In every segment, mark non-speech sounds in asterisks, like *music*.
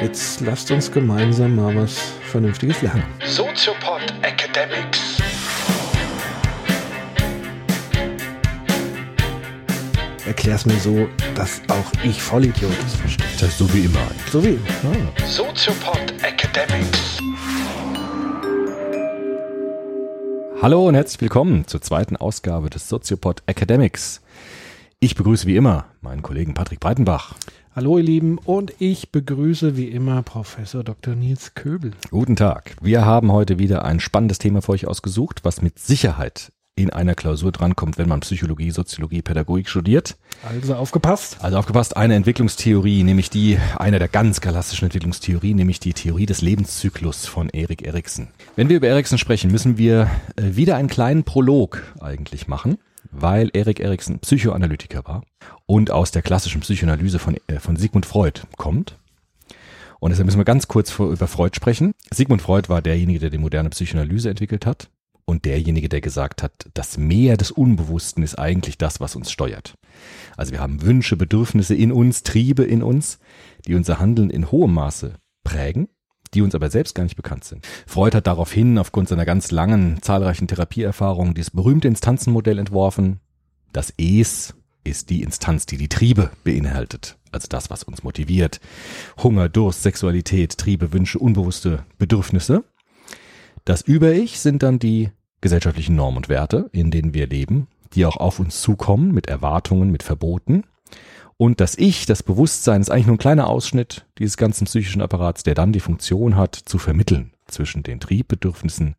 Jetzt lasst uns gemeinsam mal was Vernünftiges lernen. Soziopod Academics. Erklär's mir so, dass auch ich Vollidiot es verstehe. Das ist so wie immer. So wie immer. Soziopod Academics. Hallo und herzlich willkommen zur zweiten Ausgabe des Soziopod Academics. Ich begrüße wie immer meinen Kollegen Patrick Breitenbach. Hallo ihr Lieben und ich begrüße wie immer Professor Dr. Nils Köbel. Guten Tag. Wir haben heute wieder ein spannendes Thema für euch ausgesucht, was mit Sicherheit in einer Klausur drankommt, wenn man Psychologie, Soziologie, Pädagogik studiert. Also aufgepasst. Also aufgepasst, eine Entwicklungstheorie, nämlich die, eine der ganz klassischen Entwicklungstheorien, nämlich die Theorie des Lebenszyklus von Erik Erikson. Wenn wir über Erikson sprechen, müssen wir äh, wieder einen kleinen Prolog eigentlich machen, weil Erik Erikson Psychoanalytiker war und aus der klassischen Psychoanalyse von, äh, von Sigmund Freud kommt. Und deshalb müssen wir ganz kurz über Freud sprechen. Sigmund Freud war derjenige, der die moderne Psychoanalyse entwickelt hat und derjenige, der gesagt hat, das Meer des Unbewussten ist eigentlich das, was uns steuert. Also wir haben Wünsche, Bedürfnisse in uns, Triebe in uns, die unser Handeln in hohem Maße prägen, die uns aber selbst gar nicht bekannt sind. Freud hat daraufhin aufgrund seiner ganz langen, zahlreichen Therapieerfahrungen dieses berühmte Instanzenmodell entworfen. Das Es ist die Instanz, die die Triebe beinhaltet. Also das, was uns motiviert. Hunger, Durst, Sexualität, Triebe, Wünsche, unbewusste Bedürfnisse. Das Über-Ich sind dann die gesellschaftlichen Normen und Werte, in denen wir leben, die auch auf uns zukommen mit Erwartungen, mit Verboten. Und das Ich, das Bewusstsein, ist eigentlich nur ein kleiner Ausschnitt dieses ganzen psychischen Apparats, der dann die Funktion hat, zu vermitteln zwischen den Triebbedürfnissen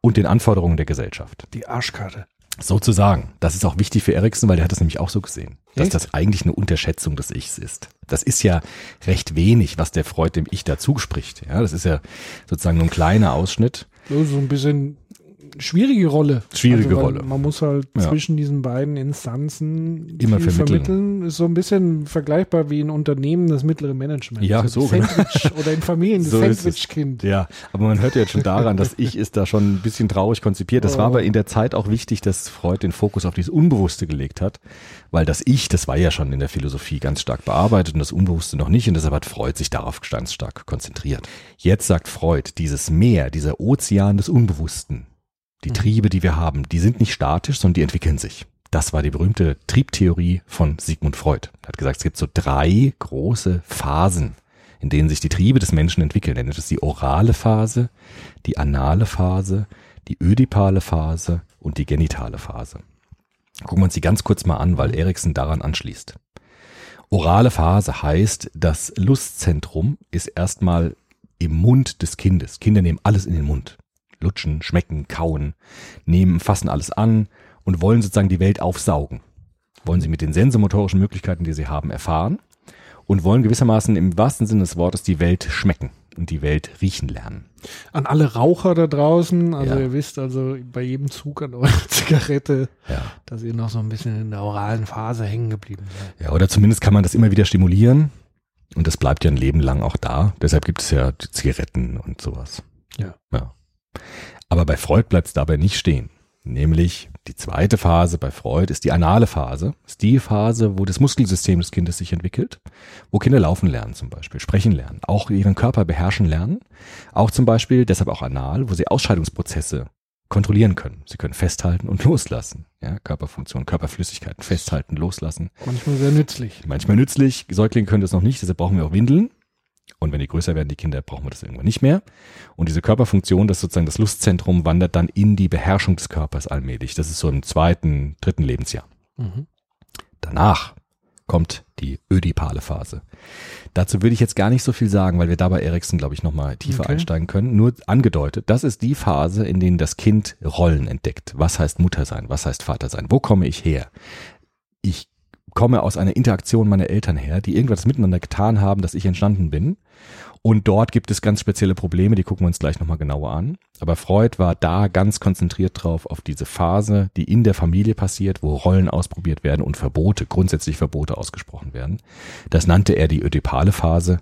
und den Anforderungen der Gesellschaft. Die Arschkarte. Sozusagen. Das ist auch wichtig für Erikson, weil der hat das nämlich auch so gesehen, dass Echt? das eigentlich eine Unterschätzung des Ichs ist. Das ist ja recht wenig, was der Freud dem Ich dazu spricht. Ja, das ist ja sozusagen nur ein kleiner Ausschnitt. So, so ein bisschen schwierige Rolle. Schwierige weil Rolle. Man muss halt Ja. zwischen diesen beiden Instanzen Immer viel vermitteln. vermitteln. Ist so ein bisschen vergleichbar wie ein Unternehmen das mittlere Management. Ja, das so, genau. Sandwich *laughs* oder in Familien das So. Sandwich-Kind. Ja, aber man hört ja jetzt schon daran, das Ich ist da schon ein bisschen traurig konzipiert. Das war Oh. aber in der Zeit auch wichtig, dass Freud den Fokus auf dieses Unbewusste gelegt hat, weil das Ich, das war ja schon in der Philosophie ganz stark bearbeitet und das Unbewusste noch nicht und deshalb hat Freud sich darauf ganz stark konzentriert. Jetzt sagt Freud, dieses Meer, dieser Ozean des Unbewussten, die Triebe, die wir haben, die sind nicht statisch, sondern die entwickeln sich. Das war die berühmte Triebtheorie von Sigmund Freud. Er hat gesagt, es gibt so drei große Phasen, in denen sich die Triebe des Menschen entwickeln. Er nennt es die orale Phase, die anale Phase, die ödipale Phase und die genitale Phase. Gucken wir uns die ganz kurz mal an, weil Erikson daran anschließt. Orale Phase heißt, das Lustzentrum ist erstmal im Mund des Kindes. Kinder nehmen alles in den Mund. Lutschen, schmecken, kauen, nehmen, fassen alles an und wollen sozusagen die Welt aufsaugen. Wollen sie mit den sensomotorischen Möglichkeiten, die sie haben, erfahren und wollen gewissermaßen im wahrsten Sinne des Wortes die Welt schmecken und die Welt riechen lernen. An alle Raucher da draußen, also Ja. ihr wisst also bei jedem Zug an eurer *laughs* Zigarette, Ja. dass ihr noch so ein bisschen in der oralen Phase hängen geblieben seid. Ja, oder zumindest kann man das immer wieder stimulieren und das bleibt ja ein Leben lang auch da. Deshalb gibt es ja die Zigaretten und sowas. Ja. ja. Aber bei Freud bleibt es dabei nicht stehen. Nämlich die zweite Phase bei Freud ist die anale Phase. Ist die Phase, wo das Muskelsystem des Kindes sich entwickelt, wo Kinder laufen lernen zum Beispiel, sprechen lernen, auch ihren Körper beherrschen lernen. Auch zum Beispiel, deshalb auch anal, wo sie Ausscheidungsprozesse kontrollieren können. Sie können festhalten und *laughs* loslassen. Ja, Körperfunktion, Körperflüssigkeiten festhalten, loslassen. Manchmal sehr nützlich. Manchmal nützlich. Säuglinge können das noch nicht, deshalb brauchen wir auch Windeln. Und wenn die größer werden, die Kinder, brauchen wir das irgendwann nicht mehr. Und diese Körperfunktion, das sozusagen das Lustzentrum, wandert dann in die Beherrschung des Körpers allmählich. Das ist so im zweiten, dritten Lebensjahr. Mhm. Danach kommt die ödipale Phase. Dazu würde ich jetzt gar nicht so viel sagen, weil wir da bei Erikson, glaube ich, nochmal tiefer Okay. einsteigen können. Nur angedeutet, das ist die Phase, in denen das Kind Rollen entdeckt. Was heißt Mutter sein? Was heißt Vater sein? Wo komme ich her? Ich komme aus einer Interaktion meiner Eltern her, die irgendwas miteinander getan haben, dass ich entstanden bin. Und dort gibt es ganz spezielle Probleme, die gucken wir uns gleich nochmal genauer an. Aber Freud war da ganz konzentriert drauf, auf diese Phase, die in der Familie passiert, wo Rollen ausprobiert werden und Verbote, grundsätzlich Verbote ausgesprochen werden. Das nannte er die ödipale Phase,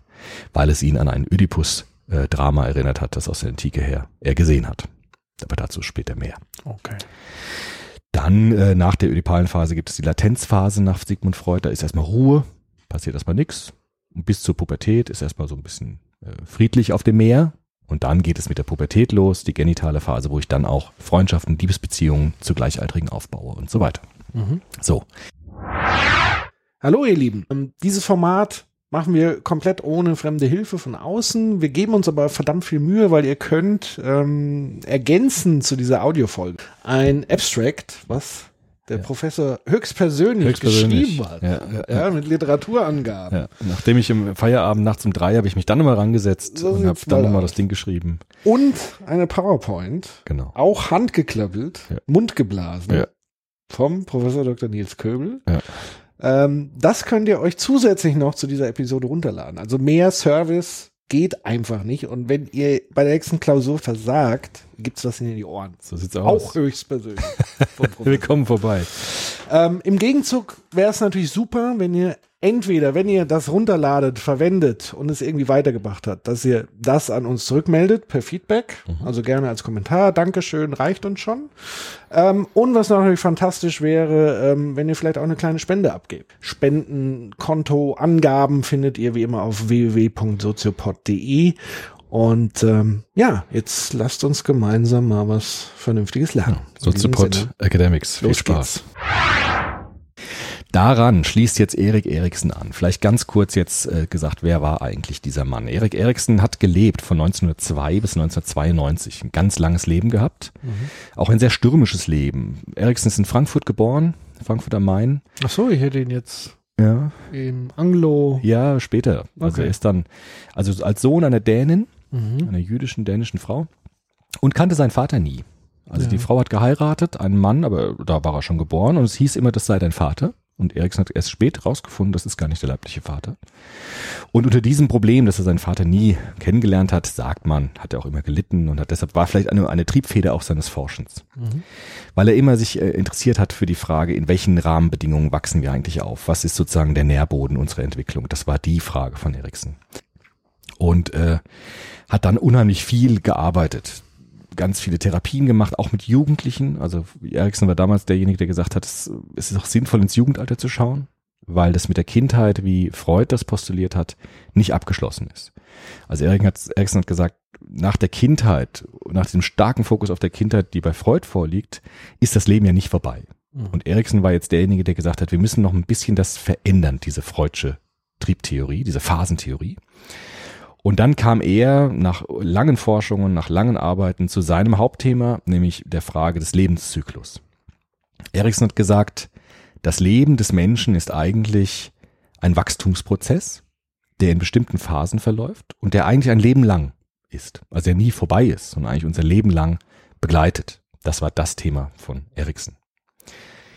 weil es ihn an ein Ödipus-Drama erinnert hat, das aus der Antike her er gesehen hat. Aber dazu später mehr. Okay. Dann äh, nach der ödipalen Phase gibt es die Latenzphase nach Sigmund Freud. Da ist erstmal Ruhe, passiert erstmal nichts. Und bis zur Pubertät ist erstmal so ein bisschen äh, friedlich auf dem Meer. Und dann geht es mit der Pubertät los, die genitale Phase, wo ich dann auch Freundschaften, Liebesbeziehungen zu Gleichaltrigen aufbaue und so weiter. Mhm. So, Hallo ihr Lieben, Ähm, dieses Format machen wir komplett ohne fremde Hilfe von außen. Wir geben uns aber verdammt viel Mühe, weil ihr könnt ähm, ergänzen zu dieser Audiofolge ein Abstract, was der Professor höchstpersönlich, Höchstpersönlich. geschrieben hat. Ja, ja, ja. mit Literaturangaben. ja. nachdem ich im Feierabend nachts um drei habe ich mich dann nochmal rangesetzt So und habe dann mal nochmal das Ding geschrieben. Und eine PowerPoint, Genau. auch handgeklappelt, Ja. mundgeblasen, Ja. vom Professor Dr. Nils Köbel. Ja. Ähm, das könnt ihr euch zusätzlich noch zu dieser Episode runterladen. Also mehr Service geht einfach nicht. Und wenn ihr bei der nächsten Klausur versagt, gibt's was in die Ohren. So sieht's aus. Auch höchstpersönlich. *laughs* Professor. Willkommen vorbei. Ähm, Im Gegenzug wäre es natürlich super, wenn ihr entweder, wenn ihr das runterladet, verwendet und es irgendwie weitergebracht hat, dass ihr das an uns zurückmeldet per Feedback. Also gerne als Kommentar. Dankeschön, reicht uns schon. Ähm, und was natürlich fantastisch wäre, ähm, wenn ihr vielleicht auch eine kleine Spende abgebt. Spenden, Konto, Angaben findet ihr wie immer auf www.soziopod.de. Und ähm, ja, jetzt lasst uns gemeinsam mal was Vernünftiges lernen. Diesem Soziopod Academics. Viel Los Spaß. geht's. Daran schließt jetzt Erik Eriksen an. Vielleicht ganz kurz jetzt äh, gesagt, wer war eigentlich dieser Mann? Erik Eriksen hat gelebt von 1902 bis 1992. Ein ganz langes Leben gehabt. Auch ein sehr stürmisches Leben. Eriksen ist in Frankfurt geboren, Frankfurt am Main. Ach so, ich hätte ihn jetzt Ja, im Anglo. ja, später. Also Okay. er ist dann, also als Sohn einer Dänin, Mhm. einer jüdischen dänischen Frau und kannte seinen Vater nie. Also Ja. die Frau hat geheiratet, einen Mann, aber da war er schon geboren und es hieß immer, das sei dein Vater. Und Eriksen hat erst spät rausgefunden, das ist gar nicht der leibliche Vater. Und unter diesem Problem, dass er seinen Vater nie kennengelernt hat, sagt man, hat er auch immer gelitten und hat deshalb war vielleicht eine, eine Triebfeder auch seines Forschens. Mhm. Weil er immer sich äh, interessiert hat für die Frage, in welchen Rahmenbedingungen wachsen wir eigentlich auf? Was ist sozusagen der Nährboden unserer Entwicklung? Das war die Frage von Eriksen. Und äh, hat dann unheimlich viel gearbeitet. Ganz viele Therapien gemacht, auch mit Jugendlichen. Also Eriksen war damals derjenige, der gesagt hat, es, ist auch sinnvoll, ins Jugendalter zu schauen, weil das mit der Kindheit, wie Freud das postuliert hat, nicht abgeschlossen ist. Also Eriksen hat, Eriksen hat gesagt, nach der Kindheit, nach dem starken Fokus auf der Kindheit, die bei Freud vorliegt, ist das Leben ja nicht vorbei. Mhm. Und Eriksen war jetzt derjenige, der gesagt hat, wir müssen noch ein bisschen das verändern, diese Freudsche Triebtheorie, diese Phasentheorie. Und dann kam er nach langen Forschungen, nach langen Arbeiten zu seinem Hauptthema, nämlich der Frage des Lebenszyklus. Eriksen hat gesagt, das Leben des Menschen ist eigentlich ein Wachstumsprozess, der in bestimmten Phasen verläuft und der eigentlich ein Leben lang ist. Also der nie vorbei ist, sondern eigentlich unser Leben lang begleitet. Das war das Thema von Eriksen.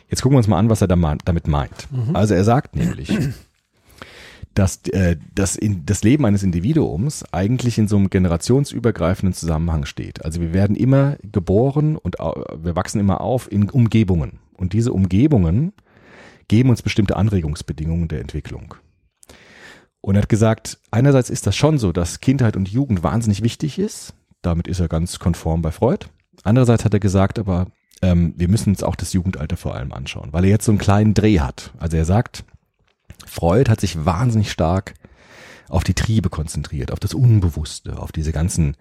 Jetzt gucken wir uns mal an, was er damit meint. Also er sagt nämlich, dass äh, das, in, das Leben eines Individuums eigentlich in so einem generationsübergreifenden Zusammenhang steht. Also wir werden immer geboren und wir wachsen immer auf in Umgebungen. Und diese Umgebungen geben uns bestimmte Anregungsbedingungen der Entwicklung. Und er hat gesagt, einerseits ist das schon so, dass Kindheit und Jugend wahnsinnig wichtig ist. Damit ist er ganz konform bei Freud. Andererseits hat er gesagt, aber ähm, wir müssen uns auch das Jugendalter vor allem anschauen, weil er jetzt so einen kleinen Dreh hat. Also er sagt, Freud hat sich wahnsinnig stark auf die Triebe konzentriert, auf das Unbewusste, auf diese ganzen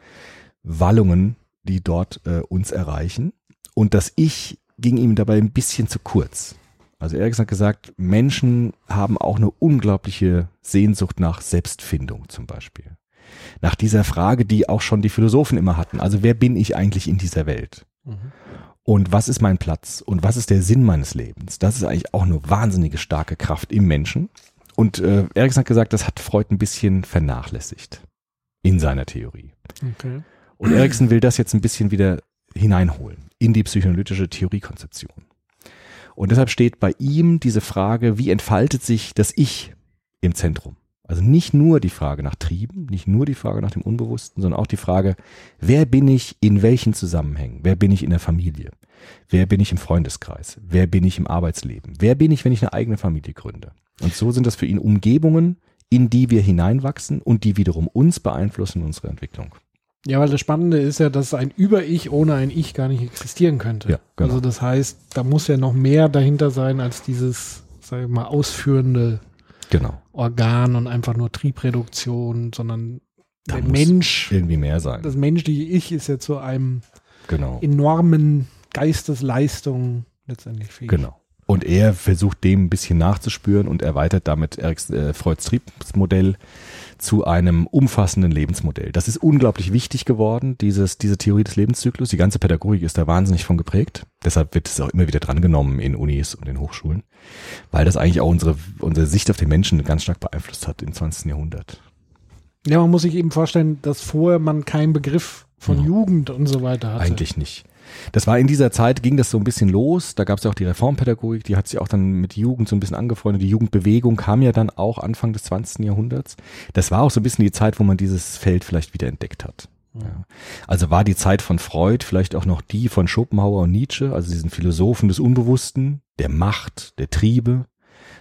Wallungen, die dort äh, uns erreichen. Und das Ich ging ihm dabei ein bisschen zu kurz. Also er hat gesagt, Menschen haben auch eine unglaubliche Sehnsucht nach Selbstfindung zum Beispiel. Nach dieser Frage, die auch schon die Philosophen immer hatten. Also wer bin ich eigentlich in dieser Welt? Mhm. Und was ist mein Platz? Und was ist der Sinn meines Lebens? Das ist eigentlich auch eine wahnsinnige starke Kraft im Menschen. Und äh, Erikson hat gesagt, das hat Freud ein bisschen vernachlässigt in seiner Theorie. Okay. Und Erikson will das jetzt ein bisschen wieder hineinholen in die psychoanalytische Theoriekonzeption. Und deshalb steht bei ihm diese Frage, wie entfaltet sich das Ich im Zentrum? Also nicht nur die Frage nach Trieben, nicht nur die Frage nach dem Unbewussten, sondern auch die Frage, wer bin ich in welchen Zusammenhängen? Wer bin ich in der Familie? Wer bin ich im Freundeskreis? Wer bin ich im Arbeitsleben? Wer bin ich, wenn ich eine eigene Familie gründe? Und so sind das für ihn Umgebungen, in die wir hineinwachsen und die wiederum uns beeinflussen in unserer Entwicklung. Ja, weil das Spannende ist ja, dass ein Über-Ich ohne ein Ich gar nicht existieren könnte. Ja, genau. Also das heißt, da muss ja noch mehr dahinter sein als dieses, sag ich mal, ausführende Genau. Organ und einfach nur Triebreduktion, sondern Da der Mensch, irgendwie mehr sein. das menschliche Ich ist ja zu einem genau. enormen Geistesleistung letztendlich fähig. Genau. Und er versucht dem ein bisschen nachzuspüren und erweitert damit Eriks, äh, Freuds Triebsmodell zu einem umfassenden Lebensmodell. Das ist unglaublich wichtig geworden, dieses, diese Theorie des Lebenszyklus. Die ganze Pädagogik ist da wahnsinnig von geprägt. Deshalb wird es auch immer wieder drangenommen in Unis und in Hochschulen, weil das eigentlich auch unsere, unsere Sicht auf den Menschen ganz stark beeinflusst hat im 20. Jahrhundert. Ja, man muss sich eben vorstellen, dass vorher man keinen Begriff von Mhm. Jugend und so weiter hatte. Eigentlich nicht. Das war in dieser Zeit, ging das so ein bisschen los. Da gab es ja auch die Reformpädagogik, die hat sich auch dann mit Jugend so ein bisschen angefreundet. Die Jugendbewegung kam ja dann auch Anfang des 20. Jahrhunderts. Das war auch so ein bisschen die Zeit, wo man dieses Feld vielleicht wieder entdeckt hat. Ja. Also war die Zeit von Freud vielleicht auch noch die von Schopenhauer und Nietzsche, also diesen Philosophen des Unbewussten, der Macht, der Triebe.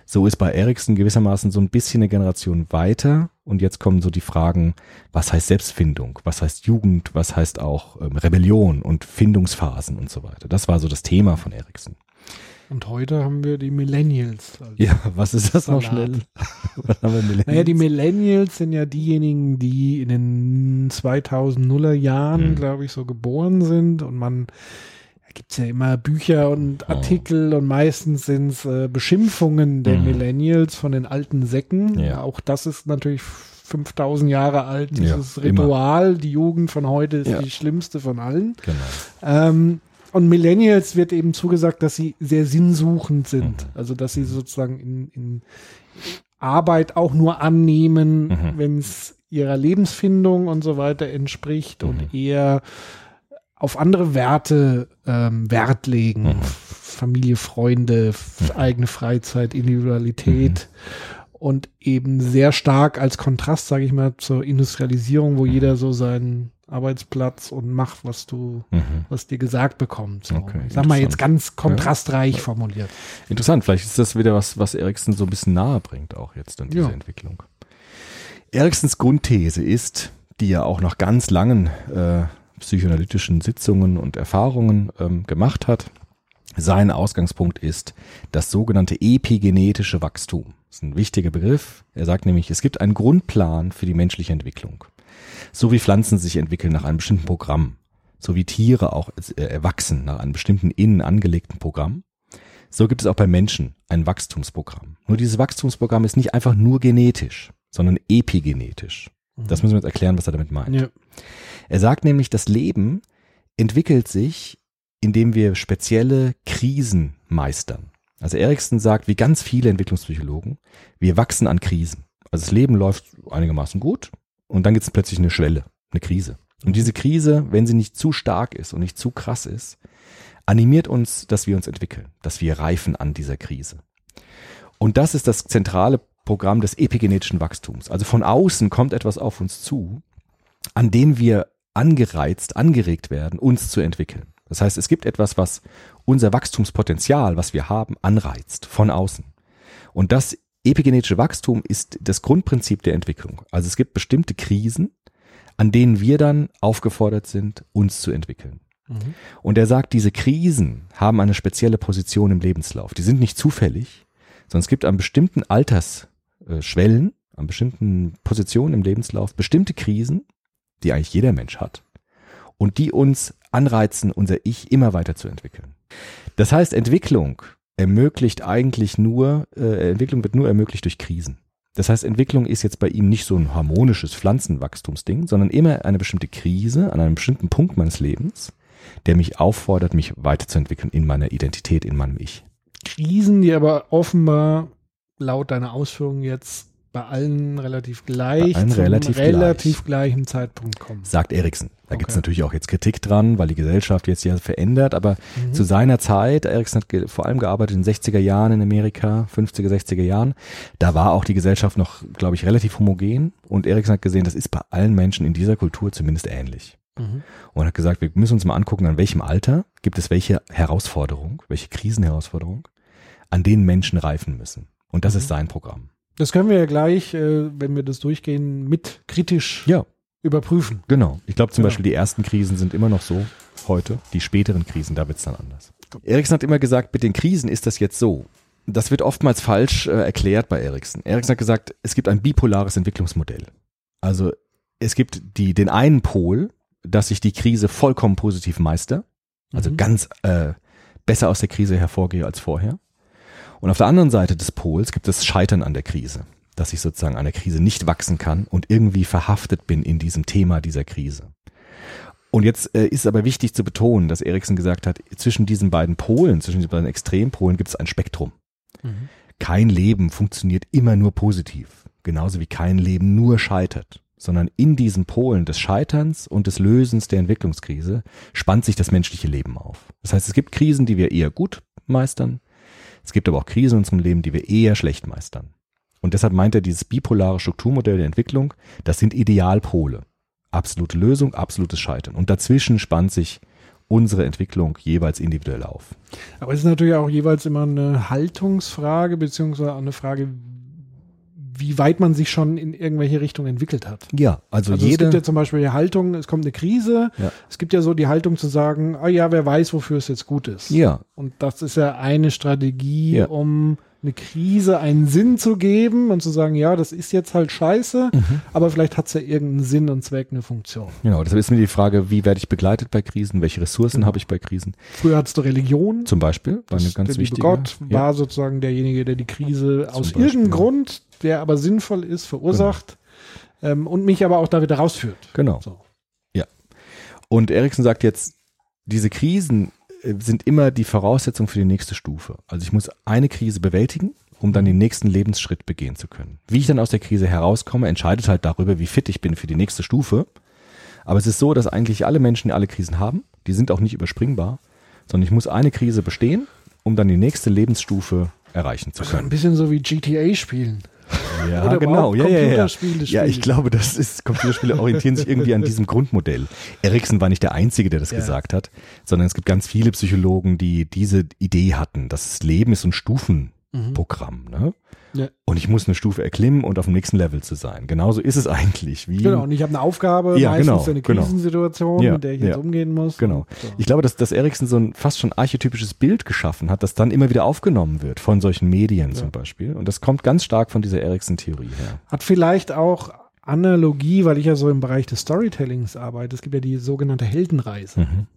So ist bei Erikson gewissermaßen so ein bisschen eine Generation weiter. Und jetzt kommen so die Fragen, was heißt Selbstfindung, was heißt Jugend, was heißt auch ähm, Rebellion und Findungsphasen und so weiter. Das war so das Thema von Erikson. Und heute haben wir die Millennials. Ja, was ist das noch Salat. schnell? *laughs* was haben wir Millennials? Naja, die Millennials sind ja diejenigen, die in den 2000er Jahren, Mhm. glaube ich, so geboren sind und man da gibt's ja immer Bücher und Artikel und meistens sind es äh, Beschimpfungen der Mhm. Millennials von den alten Säcken. Ja. Auch das ist natürlich 5000 Jahre alt, Ja, dieses immer. Ritual. Die Jugend von heute ist Ja. die schlimmste von allen. Genau. Ähm, und Millennials wird eben zugesagt, dass sie sehr sinnsuchend sind. Mhm. Also, dass sie sozusagen in, in Arbeit auch nur annehmen, Mhm. wenn es ihrer Lebensfindung und so weiter entspricht Mhm. und eher auf andere Werte ähm, Wert legen. Mhm. Familie, Freunde, f- eigene Freizeit, Individualität. Und eben sehr stark als Kontrast, sage ich mal, zur Industrialisierung, wo jeder so seinen Arbeitsplatz und macht, was du Mhm. was dir gesagt bekommt. So. Okay, ich sag mal jetzt ganz kontrastreich formuliert. Interessant, vielleicht ist das wieder was, was Erikson so ein bisschen nahe bringt, auch jetzt dann diese Ja. Entwicklung. Eriksons Grundthese ist, die er auch nach ganz langen äh, psychoanalytischen Sitzungen und Erfahrungen ähm, gemacht hat. Sein Ausgangspunkt ist das sogenannte epigenetische Wachstum. Das ist ein wichtiger Begriff. Er sagt nämlich, es gibt einen Grundplan für die menschliche Entwicklung. So wie Pflanzen sich entwickeln nach einem bestimmten Programm, so wie Tiere auch äh, erwachsen nach einem bestimmten innen angelegten Programm, so gibt es auch bei Menschen ein Wachstumsprogramm. Nur dieses Wachstumsprogramm ist nicht einfach nur genetisch, sondern epigenetisch. Das müssen wir jetzt erklären, was er damit meint. Ja. Er sagt nämlich, das Leben entwickelt sich, indem wir spezielle Krisen meistern. Also Erikson sagt, wie ganz viele Entwicklungspsychologen, wir wachsen an Krisen. Also das Leben läuft einigermaßen gut und dann gibt es plötzlich eine Schwelle, eine Krise. Und diese Krise, wenn sie nicht zu stark ist und nicht zu krass ist, animiert uns, dass wir uns entwickeln, dass wir reifen an dieser Krise. Und das ist das zentrale Programm des epigenetischen Wachstums. Also von außen kommt etwas auf uns zu, an dem wir angereizt, angeregt werden, uns zu entwickeln. Das heißt, es gibt etwas, was unser Wachstumspotenzial, was wir haben, anreizt von außen. Und das epigenetische Wachstum ist das Grundprinzip der Entwicklung. Also es gibt bestimmte Krisen, an denen wir dann aufgefordert sind, uns zu entwickeln. Mhm. Und er sagt, diese Krisen haben eine spezielle Position im Lebenslauf. Die sind nicht zufällig, sondern es gibt an bestimmten Altersschwellen, an bestimmten Positionen im Lebenslauf bestimmte Krisen, die eigentlich jeder Mensch hat und die uns anreizen, unser Ich immer weiterzuentwickeln. Das heißt, Entwicklung ermöglicht eigentlich nur, äh, Entwicklung wird nur ermöglicht durch Krisen. Das heißt, Entwicklung ist jetzt bei ihm nicht so ein harmonisches Pflanzenwachstumsding, sondern immer eine bestimmte Krise an einem bestimmten Punkt meines Lebens, der mich auffordert, mich weiterzuentwickeln in meiner Identität, in meinem Ich. Krisen, die aber offenbar laut deiner Ausführungen jetzt bei allen relativ gleich, Bei allen relativ relativ gleichen Zeitpunkt kommen. Sagt Erikson. Da Okay. gibt's natürlich auch jetzt Kritik dran, weil die Gesellschaft jetzt ja verändert, aber Mhm. zu seiner Zeit, Erikson hat vor allem gearbeitet in den 60er Jahren in Amerika, 50er, 60er Jahren, da war auch die Gesellschaft noch, glaube ich, relativ homogen und Erikson hat gesehen, das ist bei allen Menschen in dieser Kultur zumindest ähnlich. Mhm. Und hat gesagt, wir müssen uns mal angucken, an welchem Alter gibt es welche Herausforderung, welche Krisenherausforderung, an denen Menschen reifen müssen. Und das ist sein Programm. Das können wir ja gleich, äh, wenn wir das durchgehen, mit kritisch Ja, überprüfen. Genau. Ich glaube zum Ja. Beispiel, die ersten Krisen sind immer noch so heute. Die späteren Krisen, da wird's dann anders. Erikson hat immer gesagt, mit den Krisen ist das jetzt so. Das wird oftmals falsch äh, erklärt bei Erikson. Erikson hat gesagt, es gibt ein bipolares Entwicklungsmodell. Also es gibt die, den einen Pol, dass ich die Krise vollkommen positiv meister, also Mhm. ganz äh, besser aus der Krise hervorgehe als vorher. Und auf der anderen Seite des Pols gibt es Scheitern an der Krise, dass ich sozusagen an der Krise nicht wachsen kann und irgendwie verhaftet bin in diesem Thema dieser Krise. Und jetzt äh, ist aber wichtig zu betonen, dass Erikson gesagt hat, zwischen diesen beiden Polen, zwischen diesen beiden Extrempolen gibt es ein Spektrum. Mhm. Kein Leben funktioniert immer nur positiv, genauso wie kein Leben nur scheitert, sondern in diesen Polen des Scheiterns und des Lösens der Entwicklungskrise spannt sich das menschliche Leben auf. Das heißt, es gibt Krisen, die wir eher gut meistern, es gibt aber auch Krisen in unserem Leben, die wir eher schlecht meistern. Und deshalb meint er dieses bipolare Strukturmodell der Entwicklung, das sind Idealpole. Absolute Lösung, absolutes Scheitern. Und dazwischen spannt sich unsere Entwicklung jeweils individuell auf. Aber es ist natürlich auch jeweils immer eine Haltungsfrage, beziehungsweise eine Frage, wie weit man sich schon in irgendwelche Richtungen entwickelt hat. Ja, also, Also es jede. gibt ja zum Beispiel die Haltung, es kommt eine Krise. Ja. Es gibt ja so die Haltung zu sagen, ah ja, wer weiß, wofür es jetzt gut ist. ja, Und das ist ja eine Strategie, Ja. um eine Krise einen Sinn zu geben und zu sagen, ja, das ist jetzt halt scheiße, Mhm. aber vielleicht hat es ja irgendeinen Sinn und Zweck, eine Funktion. Genau, deshalb ist mir die Frage, wie werde ich begleitet bei Krisen, welche Ressourcen habe ich bei Krisen? Früher hattest du Religion. Zum Beispiel, war eine ganz der wichtige. Gott ja. war sozusagen derjenige, der die Krise aus Beispiel. irgendeinem Grund, der aber sinnvoll ist, verursacht ähm, und mich aber auch da wieder rausführt. Genau. So. Und Erikson sagt jetzt, diese Krisen sind immer die Voraussetzung für die nächste Stufe. Also ich muss eine Krise bewältigen, um dann den nächsten Lebensschritt begehen zu können. Wie ich dann aus der Krise herauskomme, entscheidet halt darüber, wie fit ich bin für die nächste Stufe. Aber es ist so, dass eigentlich alle Menschen alle Krisen haben. Die sind auch nicht überspringbar, sondern ich muss eine Krise bestehen, um dann die nächste Lebensstufe erreichen zu Also ein können. bisschen so wie GTA spielen. Ja, Oder genau. Ja, ja, ja. Ja, ich glaube, das ist, Computerspiele orientieren sich irgendwie an diesem Grundmodell. Erikson war nicht der Einzige, der das Ja. gesagt hat, sondern es gibt ganz viele Psychologen, die diese Idee hatten. Das Leben ist ein Stufenprogramm. Ne? Ja. Und ich muss eine Stufe erklimmen und auf dem nächsten Level zu sein. Genauso ist es eigentlich. Wie, Genau, und ich habe eine Aufgabe, Ja, meistens genau, eine genau. Krisensituation, Ja, mit der ich jetzt umgehen muss. Genau. So. Ich glaube, dass, dass Erikson so ein fast schon archetypisches Bild geschaffen hat, das dann immer wieder aufgenommen wird von solchen Medien zum Beispiel. Und das kommt ganz stark von dieser Erikson-Theorie her. Hat vielleicht auch Analogie, weil ich ja so im Bereich des Storytellings arbeite. Es gibt ja die sogenannte Heldenreise. Mhm.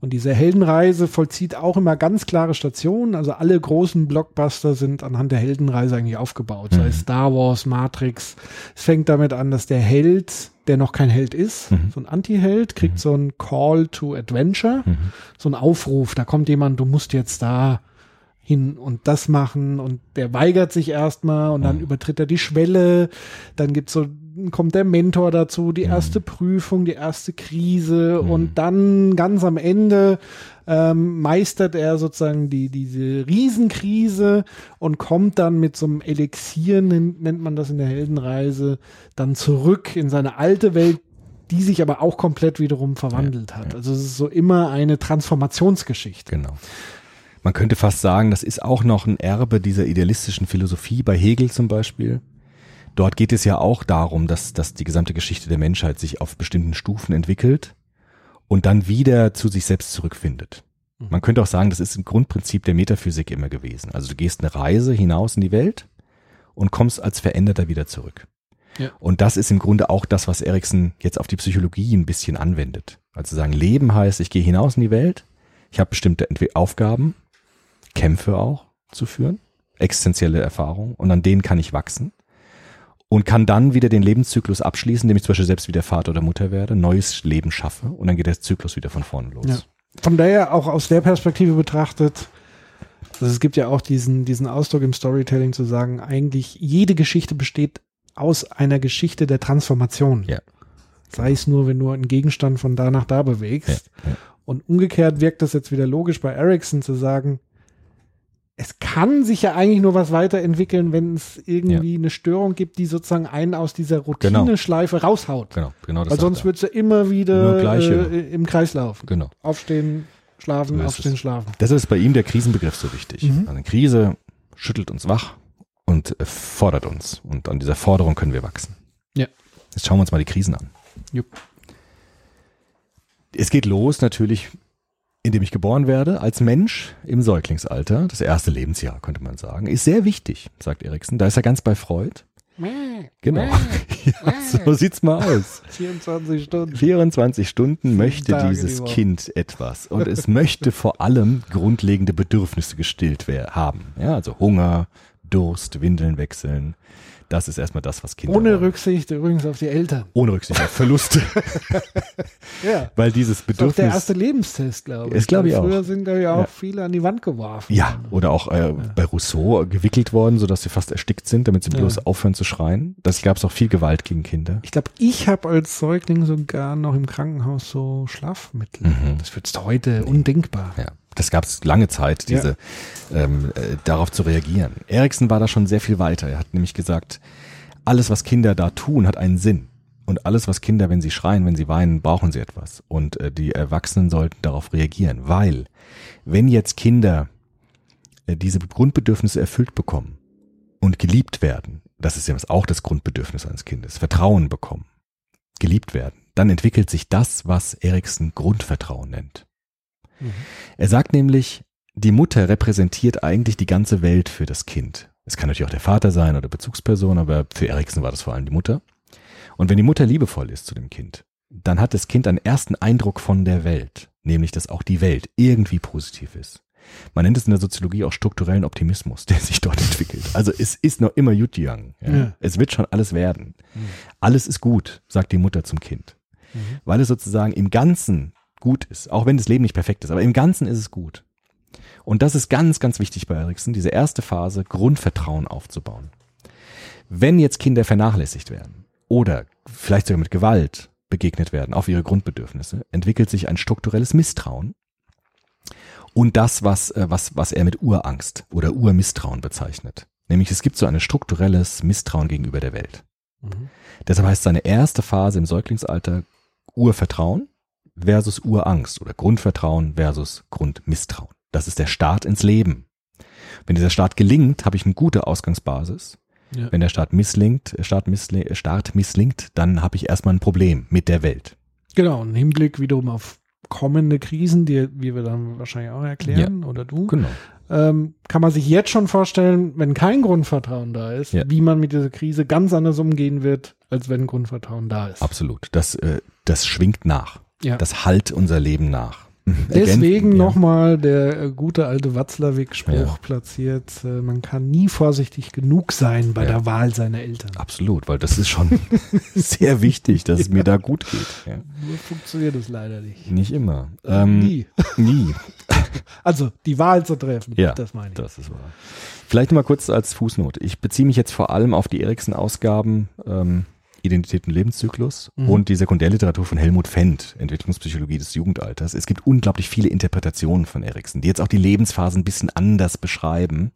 Und diese Heldenreise vollzieht auch immer ganz klare Stationen. Also alle großen Blockbuster sind anhand der Heldenreise eigentlich aufgebaut. Sei Mhm. es Star Wars, Matrix. Es fängt damit an, dass der Held, der noch kein Held ist, Mhm. so ein Anti-Held, kriegt so ein Call to Adventure, so ein Aufruf. Da kommt jemand, du musst jetzt da hin und das machen und der weigert sich erstmal und dann übertritt er die Schwelle. Dann gibt's so, kommt der Mentor dazu, die erste Prüfung, die erste Krise und dann ganz am Ende ähm, meistert er sozusagen die, diese Riesenkrise und kommt dann mit so einem Elixier, nennt, nennt man das in der Heldenreise, dann zurück in seine alte Welt, die sich aber auch komplett wiederum verwandelt hat. Also es ist so immer eine Transformationsgeschichte. Genau. Man könnte fast sagen, das ist auch noch ein Erbe dieser idealistischen Philosophie bei Hegel zum Beispiel. Dort geht es ja auch darum, dass, dass die gesamte Geschichte der Menschheit sich auf bestimmten Stufen entwickelt und dann wieder zu sich selbst zurückfindet. Man könnte auch sagen, das ist ein Grundprinzip der Metaphysik immer gewesen. Also du gehst eine Reise hinaus in die Welt und kommst als Veränderter wieder zurück. Ja. Und das ist im Grunde auch das, was Erikson jetzt auf die Psychologie ein bisschen anwendet. Also sagen, Leben heißt, ich gehe hinaus in die Welt, ich habe bestimmte Aufgaben, Kämpfe auch zu führen, existenzielle Erfahrungen und an denen kann ich wachsen und kann dann wieder den Lebenszyklus abschließen, indem ich zum Beispiel selbst wieder Vater oder Mutter werde, neues Leben schaffe und dann geht der Zyklus wieder von vorne los. Ja. Von daher auch aus der Perspektive betrachtet, also es gibt ja auch diesen, diesen Ausdruck im Storytelling zu sagen, eigentlich jede Geschichte besteht aus einer Geschichte der Transformation. Ja. Sei es nur, wenn du einen Gegenstand von da nach da bewegst. Ja, ja. Und umgekehrt wirkt das jetzt wieder logisch bei Ericsson zu sagen, es kann sich ja eigentlich nur was weiterentwickeln, wenn es irgendwie eine Störung gibt, die sozusagen einen aus dieser Genau. Routineschleife raushaut. Genau, genau das Weil sonst wird es ja immer wieder gleiche. äh, im Kreis laufen. Genau. Aufstehen, schlafen, So aufstehen, es. schlafen. Deshalb ist bei ihm der Krisenbegriff so wichtig. Mhm. Eine Krise schüttelt uns wach und äh, fordert uns. Und an dieser Forderung können wir wachsen. Ja. Jetzt schauen wir uns mal die Krisen an. Jupp. Es geht los natürlich, indem ich geboren werde, als Mensch im Säuglingsalter. Das erste Lebensjahr, könnte man sagen. Ist sehr wichtig, sagt Erikson. Da ist er ganz bei Freud. Genau. *laughs* Ja, so sieht's mal aus. 24 Stunden. 24 Stunden möchte Tage die dieses Woche. Kind etwas. Und es möchte vor allem grundlegende Bedürfnisse gestillt haben. Ja, also Hunger, Durst, Windeln wechseln. Das ist erstmal das, was Kinder Ohne wollen. Rücksicht übrigens auf die Eltern. Ohne Rücksicht auf Verluste. *laughs* Ja. Weil dieses Das ist der Bedürfnis. erste Lebenstest, glaube ich. Ist, glaube ich, Weil auch. Früher sind da ja auch Ja. viele an die Wand geworfen. Ja, oder auch äh, bei Rousseau gewickelt worden, sodass sie fast erstickt sind, damit sie bloß Ja. aufhören zu schreien. Das gab es auch viel Gewalt gegen Kinder. Ich glaube, ich habe als Säugling sogar noch im Krankenhaus so Schlafmittel. Mhm. Das wird heute undenkbar. Ja, das gab es lange Zeit, Ja. diese ähm, äh, darauf zu reagieren. Erikson war da schon sehr viel weiter. Er hat nämlich gesagt, alles, was Kinder da tun, hat einen Sinn. Und alles, was Kinder, wenn sie schreien, wenn sie weinen, brauchen sie etwas. Und äh, die Erwachsenen sollten darauf reagieren, weil wenn jetzt Kinder äh, diese Grundbedürfnisse erfüllt bekommen und geliebt werden, das ist ja auch das Grundbedürfnis eines Kindes, Vertrauen bekommen, geliebt werden, dann entwickelt sich das, was Erikson Grundvertrauen nennt. Mhm. Er sagt nämlich, die Mutter repräsentiert eigentlich die ganze Welt für das Kind. Es kann natürlich auch der Vater sein oder Bezugsperson, aber für Erikson war das vor allem die Mutter. Und wenn die Mutter liebevoll ist zu dem Kind, dann hat das Kind einen ersten Eindruck von der Welt, nämlich dass auch die Welt irgendwie positiv ist. Man nennt es in der Soziologie auch strukturellen Optimismus, der sich dort *laughs* entwickelt. Also es ist noch immer young. Ja. Ja. Es wird schon alles werden. Alles ist gut, sagt die Mutter zum Kind. Weil es sozusagen im Ganzen gut ist, auch wenn das Leben nicht perfekt ist, aber im Ganzen ist es gut. Und das ist ganz, ganz wichtig bei Erikson, diese erste Phase, Grundvertrauen aufzubauen. Wenn jetzt Kinder vernachlässigt werden oder vielleicht sogar mit Gewalt begegnet werden auf ihre Grundbedürfnisse, entwickelt sich ein strukturelles Misstrauen und das, was, äh, was, was er mit Urangst oder Urmisstrauen bezeichnet. Nämlich es gibt so ein strukturelles Misstrauen gegenüber der Welt. Mhm. Deshalb heißt seine erste Phase im Säuglingsalter Urvertrauen versus Urangst oder Grundvertrauen versus Grundmisstrauen. Das ist der Start ins Leben. Wenn dieser Start gelingt, habe ich eine gute Ausgangsbasis. Ja. Wenn der Start misslingt, Start, missli Start misslingt, dann habe ich erstmal ein Problem mit der Welt. Genau, ein Hinblick wiederum auf kommende Krisen, die wie wir dann wahrscheinlich auch erklären, oder du, Genau. ähm, kann man sich jetzt schon vorstellen, wenn kein Grundvertrauen da ist, Ja. wie man mit dieser Krise ganz anders umgehen wird, als wenn Grundvertrauen da ist. Absolut. Das, äh, das schwingt nach. Ja. Das halt unser Leben nach. Deswegen ja. nochmal der äh, gute alte Watzlawick-Spruch Ja. platziert, äh, man kann nie vorsichtig genug sein bei Ja. der Wahl seiner Eltern. Absolut, weil das ist schon *laughs* *laughs* sehr wichtig, dass es mir da gut geht. Ja. Nur funktioniert es leider nicht. Nicht immer. Ähm, nie. *laughs* Nie. Also die Wahl zu treffen, Ja, das meine ich. Das ist wahr. Vielleicht mal kurz als Fußnote. Ich beziehe mich jetzt vor allem auf die Erikson-Ausgaben ähm, Identität und Lebenszyklus Mhm. und die Sekundärliteratur von Helmut Fendt, Entwicklungspsychologie des Jugendalters. Es gibt unglaublich viele Interpretationen von Erikson, die jetzt auch die Lebensphasen ein bisschen anders beschreiben.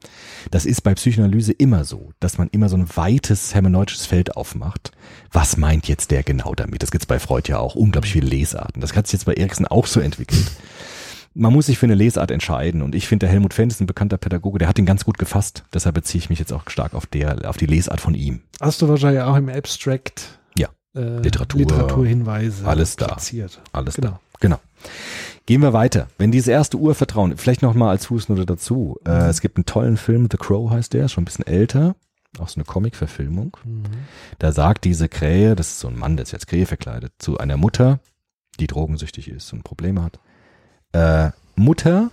Das ist bei Psychoanalyse immer so, dass man immer so ein weites hermeneutisches Feld aufmacht. Was meint jetzt der genau damit? Das gibt's bei Freud ja auch. Unglaublich viele Lesarten. Das hat sich jetzt bei Erikson auch so entwickelt man muss sich für eine Lesart entscheiden und ich finde, der Helmut Fendt ist ein bekannter Pädagoge, der hat ihn ganz gut gefasst. Deshalb beziehe ich mich jetzt auch stark auf der, auf die Lesart von ihm. Hast du wahrscheinlich auch im Abstract Ja, äh, Literatur, Literaturhinweise alles da. platziert. alles Genau. da. Genau. Gehen wir weiter. Wenn dieses erste Urvertrauen, vielleicht noch mal als Fußnote dazu. Äh, es gibt einen tollen Film, The Crow heißt der, schon ein bisschen älter. Auch so eine Comic-Verfilmung. Mhm. Da sagt diese Krähe, das ist so ein Mann, der ist jetzt Krähe verkleidet, zu einer Mutter, die drogensüchtig ist und Probleme hat. Äh, Mutter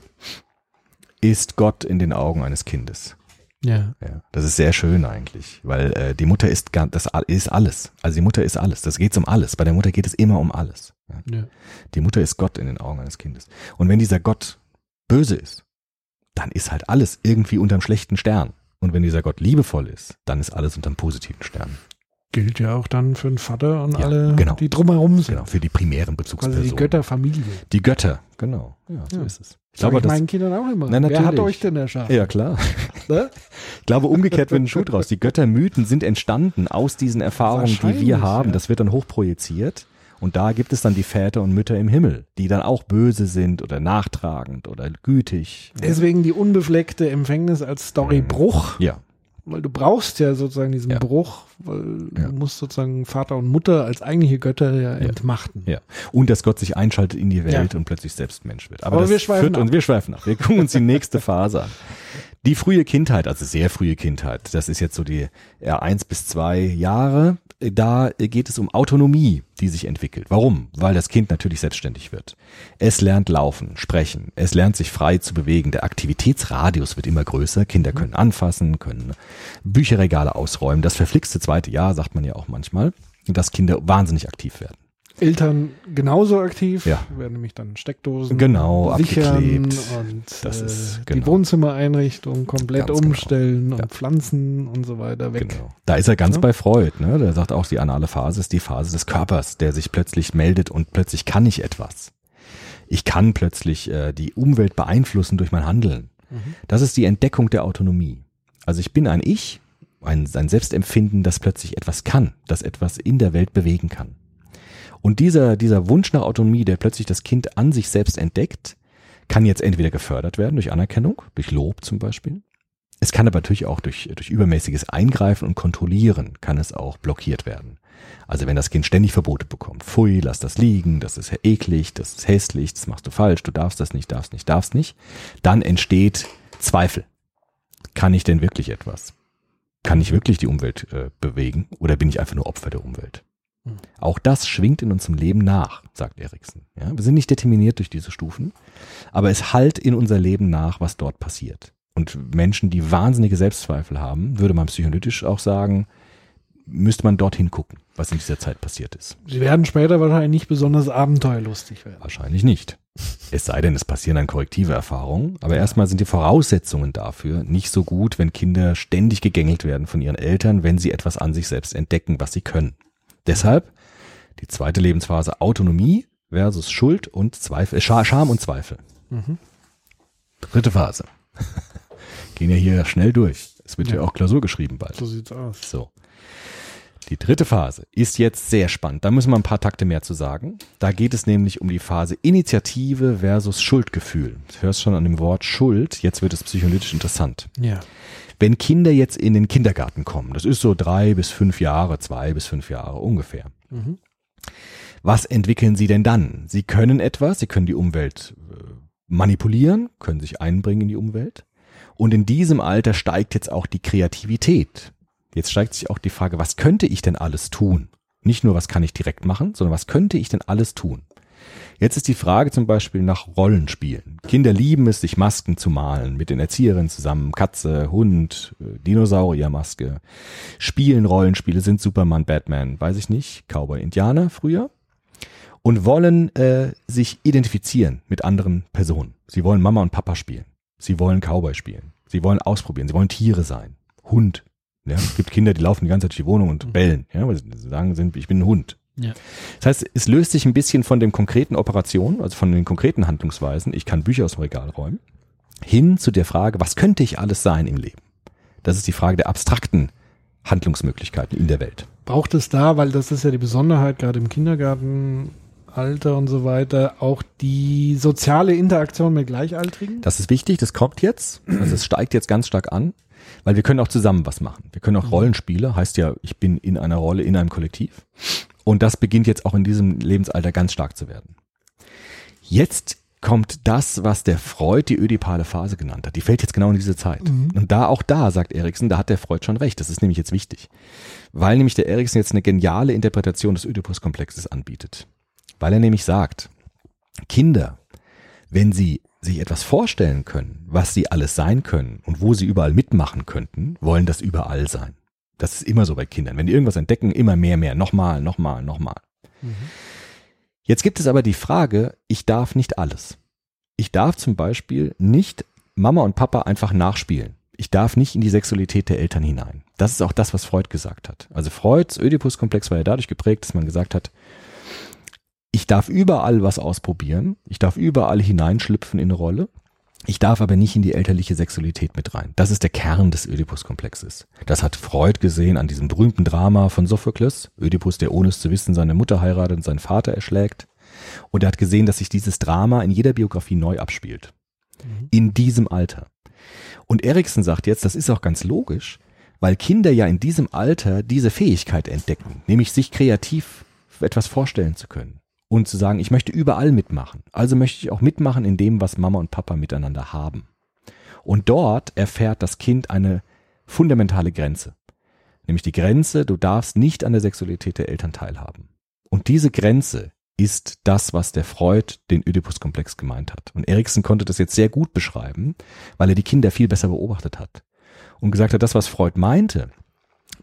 ist Gott in den Augen eines Kindes. Ja. Ja, das ist sehr schön eigentlich, weil äh, die Mutter ist das ist alles. Also die Mutter ist alles. Das geht um alles. Bei der Mutter geht es immer um alles. Ja. ja. Die Mutter ist Gott in den Augen eines Kindes. Und wenn dieser Gott böse ist, dann ist halt alles irgendwie unterm schlechten Stern. Und wenn dieser Gott liebevoll ist, dann ist alles unterm positiven Stern. Gilt ja auch dann für den Vater und Ja, alle, genau. die drumherum sind. Genau, für die primären Bezugspersonen. die Götterfamilie. Die Götter, genau. Ja, so Ja. ist es. Ich Sag glaube, ich das, meinen Kindern auch immer. Na, Wer hat euch denn erschaffen? ja klar. *laughs* Ne? Ich glaube, umgekehrt wird ein Schuh draus. Die Göttermythen sind entstanden aus diesen Erfahrungen, die wir haben. ja. Das wird dann hochprojiziert. Und da gibt es dann die Väter und Mütter im Himmel, die dann auch böse sind oder nachtragend oder gütig. Deswegen die unbefleckte Empfängnis als Storybruch, Ja, weil du brauchst ja sozusagen diesen Ja. Bruch weil Ja. du musst sozusagen Vater und Mutter als eigentliche Götter ja, entmachten. Ja. Und dass Gott sich einschaltet in die Welt Ja. und plötzlich selbst Mensch wird. Aber, Aber wir schweifen ab. uns, wir schweifen ab. Wir gucken uns die nächste Phase an. Die frühe Kindheit, also sehr frühe Kindheit, das ist jetzt so die ja, eins bis zwei Jahre. Da geht es um Autonomie, die sich entwickelt. Warum? Weil das Kind natürlich selbstständig wird. Es lernt laufen, sprechen, es lernt sich frei zu bewegen. Der Aktivitätsradius wird immer größer. Kinder können anfassen, können Bücherregale ausräumen. Das verflixte zweite Jahr, sagt man ja auch manchmal, dass Kinder wahnsinnig aktiv werden. Eltern genauso aktiv, Ja. werden nämlich dann Steckdosen Genau, sichern abgeklebt. und Das äh, ist- die genau. Wohnzimmereinrichtung komplett Ganz genau. umstellen Ja. und Pflanzen und so weiter weg. Genau. Da ist er ganz Ja. bei Freud. Ne? Der sagt auch, die anale Phase ist die Phase des Körpers, der sich plötzlich meldet und plötzlich kann ich etwas. Ich kann plötzlich äh, die Umwelt beeinflussen durch mein Handeln. Das ist die Entdeckung der Autonomie. Also ich bin ein Ich, ein, ein Selbstempfinden, das plötzlich etwas kann, das etwas in der Welt bewegen kann. Und dieser, dieser Wunsch nach Autonomie, der plötzlich das Kind an sich selbst entdeckt, kann jetzt entweder gefördert werden durch Anerkennung, durch Lob zum Beispiel. Es kann aber natürlich auch durch, durch übermäßiges Eingreifen und Kontrollieren kann es auch blockiert werden. Also wenn das Kind ständig Verbote bekommt, pfui, lass das liegen, das ist eklig, das ist hässlich, das machst du falsch, du darfst das nicht, darfst nicht, darfst nicht, dann entsteht Zweifel. Kann ich denn wirklich etwas? Kann ich wirklich die Umwelt äh, bewegen oder bin ich einfach nur Opfer der Umwelt? Hm. Auch das schwingt in unserem Leben nach, sagt Erikson. Ja, wir sind nicht determiniert durch diese Stufen, aber es hallt in unser Leben nach, was dort passiert. Und Menschen, die wahnsinnige Selbstzweifel haben, würde man psychoanalytisch auch sagen, müsste man dorthin gucken, was in dieser Zeit passiert ist. Sie werden später wahrscheinlich nicht besonders abenteuerlustig werden. Wahrscheinlich nicht. Es sei denn, es passieren dann korrektive Erfahrungen. Aber erstmal sind die Voraussetzungen dafür nicht so gut, wenn Kinder ständig gegängelt werden von ihren Eltern, wenn sie etwas an sich selbst entdecken, was sie können. Deshalb die zweite Lebensphase Autonomie versus Schuld und Zweifel, Scha- Scham und Zweifel. Mhm. Dritte Phase. *laughs* Gehen ja hier schnell durch. Es wird ja, Ja. auch Klausur geschrieben bald. So sieht's aus. So. Die dritte Phase ist jetzt sehr spannend. Da müssen wir ein paar Takte mehr zu sagen. Da geht es nämlich um die Phase Initiative versus Schuldgefühl. Du hörst schon an dem Wort Schuld. Jetzt wird es psychoanalytisch interessant. Ja. Wenn Kinder jetzt in den Kindergarten kommen, das ist so drei bis fünf Jahre, zwei bis fünf Jahre ungefähr. Mhm. Was entwickeln sie denn dann? Sie können etwas, sie können die Umwelt äh, manipulieren, können sich einbringen in die Umwelt. Und in diesem Alter steigt jetzt auch die Kreativität. Jetzt steigt sich auch die Frage, was könnte ich denn alles tun? Nicht nur, was kann ich direkt machen, sondern was könnte ich denn alles tun? Jetzt ist die Frage zum Beispiel nach Rollenspielen. Kinder lieben es, sich Masken zu malen, mit den Erzieherinnen zusammen, Katze, Hund, äh, Dinosauriermaske. Spielen Rollenspiele, sind Superman, Batman, weiß ich nicht, Cowboy, Indianer früher. Und wollen äh, sich identifizieren mit anderen Personen. Sie wollen Mama und Papa spielen. Sie wollen Cowboy spielen. Sie wollen ausprobieren. Sie wollen Tiere sein. Hund. Ja, es gibt Kinder, die laufen die ganze Zeit durch die Wohnung und bellen. Ja, weil sie sagen, sind, ich bin ein Hund. Ja. Das heißt, es löst sich ein bisschen von den konkreten Operationen, also von den konkreten Handlungsweisen, ich kann Bücher aus dem Regal räumen, hin zu der Frage, was könnte ich alles sein im Leben? Das ist die Frage der abstrakten Handlungsmöglichkeiten in der Welt. Braucht es da, weil das ist ja die Besonderheit, gerade im Kindergartenalter und so weiter, auch die soziale Interaktion mit Gleichaltrigen? Das ist wichtig, das kommt jetzt, also es steigt jetzt ganz stark an, weil wir können auch zusammen was machen. Wir können auch Rollenspiele, heißt ja, ich bin in einer Rolle, in einem Kollektiv. Und das beginnt jetzt auch in diesem Lebensalter ganz stark zu werden. Jetzt kommt das, was der Freud die ödipale Phase genannt hat. Die fällt jetzt genau in diese Zeit. Und da, auch da, sagt Erikson, da hat der Freud schon recht. Das ist nämlich jetzt wichtig. Weil nämlich der Erikson jetzt eine geniale Interpretation des Oedipus-Komplexes anbietet. Weil er nämlich sagt, Kinder, wenn sie sich etwas vorstellen können, was sie alles sein können und wo sie überall mitmachen könnten, wollen das überall sein. Das ist immer so bei Kindern. Wenn die irgendwas entdecken, immer mehr, mehr, nochmal, nochmal, nochmal. Jetzt gibt es aber die Frage, ich darf nicht alles. Ich darf zum Beispiel nicht Mama und Papa einfach nachspielen. Ich darf nicht in die Sexualität der Eltern hinein. Das ist auch das, was Freud gesagt hat. Also Freuds Oedipus-Komplex war ja dadurch geprägt, dass man gesagt hat, ich darf überall was ausprobieren, ich darf überall hineinschlüpfen in eine Rolle, ich darf aber nicht in die elterliche Sexualität mit rein. Das ist der Kern des Oedipus-Komplexes. Das hat Freud gesehen an diesem berühmten Drama von Sophokles, Oedipus, der ohne es zu wissen seine Mutter heiratet und seinen Vater erschlägt. Und er hat gesehen, dass sich dieses Drama in jeder Biografie neu abspielt. In diesem Alter. Und Erikson sagt jetzt, das ist auch ganz logisch, weil Kinder ja in diesem Alter diese Fähigkeit entdecken, nämlich sich kreativ etwas vorstellen zu können und zu sagen, ich möchte überall mitmachen. Also möchte ich auch mitmachen in dem, was Mama und Papa miteinander haben. Und dort erfährt das Kind eine fundamentale Grenze. Nämlich die Grenze, du darfst nicht an der Sexualität der Eltern teilhaben. Und diese Grenze ist das, was der Freud den Oedipus-Komplex gemeint hat. Und Erikson konnte das jetzt sehr gut beschreiben, weil er die Kinder viel besser beobachtet hat. Und gesagt hat, das, was Freud meinte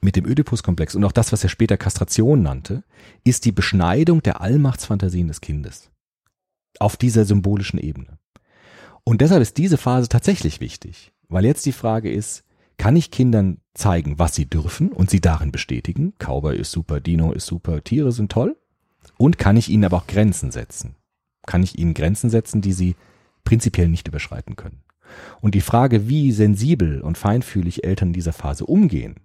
mit dem Oedipus-Komplex und auch das, was er später Kastration nannte, ist die Beschneidung der Allmachtsfantasien des Kindes. Auf dieser symbolischen Ebene. Und deshalb ist diese Phase tatsächlich wichtig, weil jetzt die Frage ist, kann ich Kindern zeigen, was sie dürfen und sie darin bestätigen? Cowboy ist super, Dino ist super, Tiere sind toll. Und kann ich ihnen aber auch Grenzen setzen? Kann ich ihnen Grenzen setzen, die sie prinzipiell nicht überschreiten können? Und die Frage, wie sensibel und feinfühlig Eltern in dieser Phase umgehen,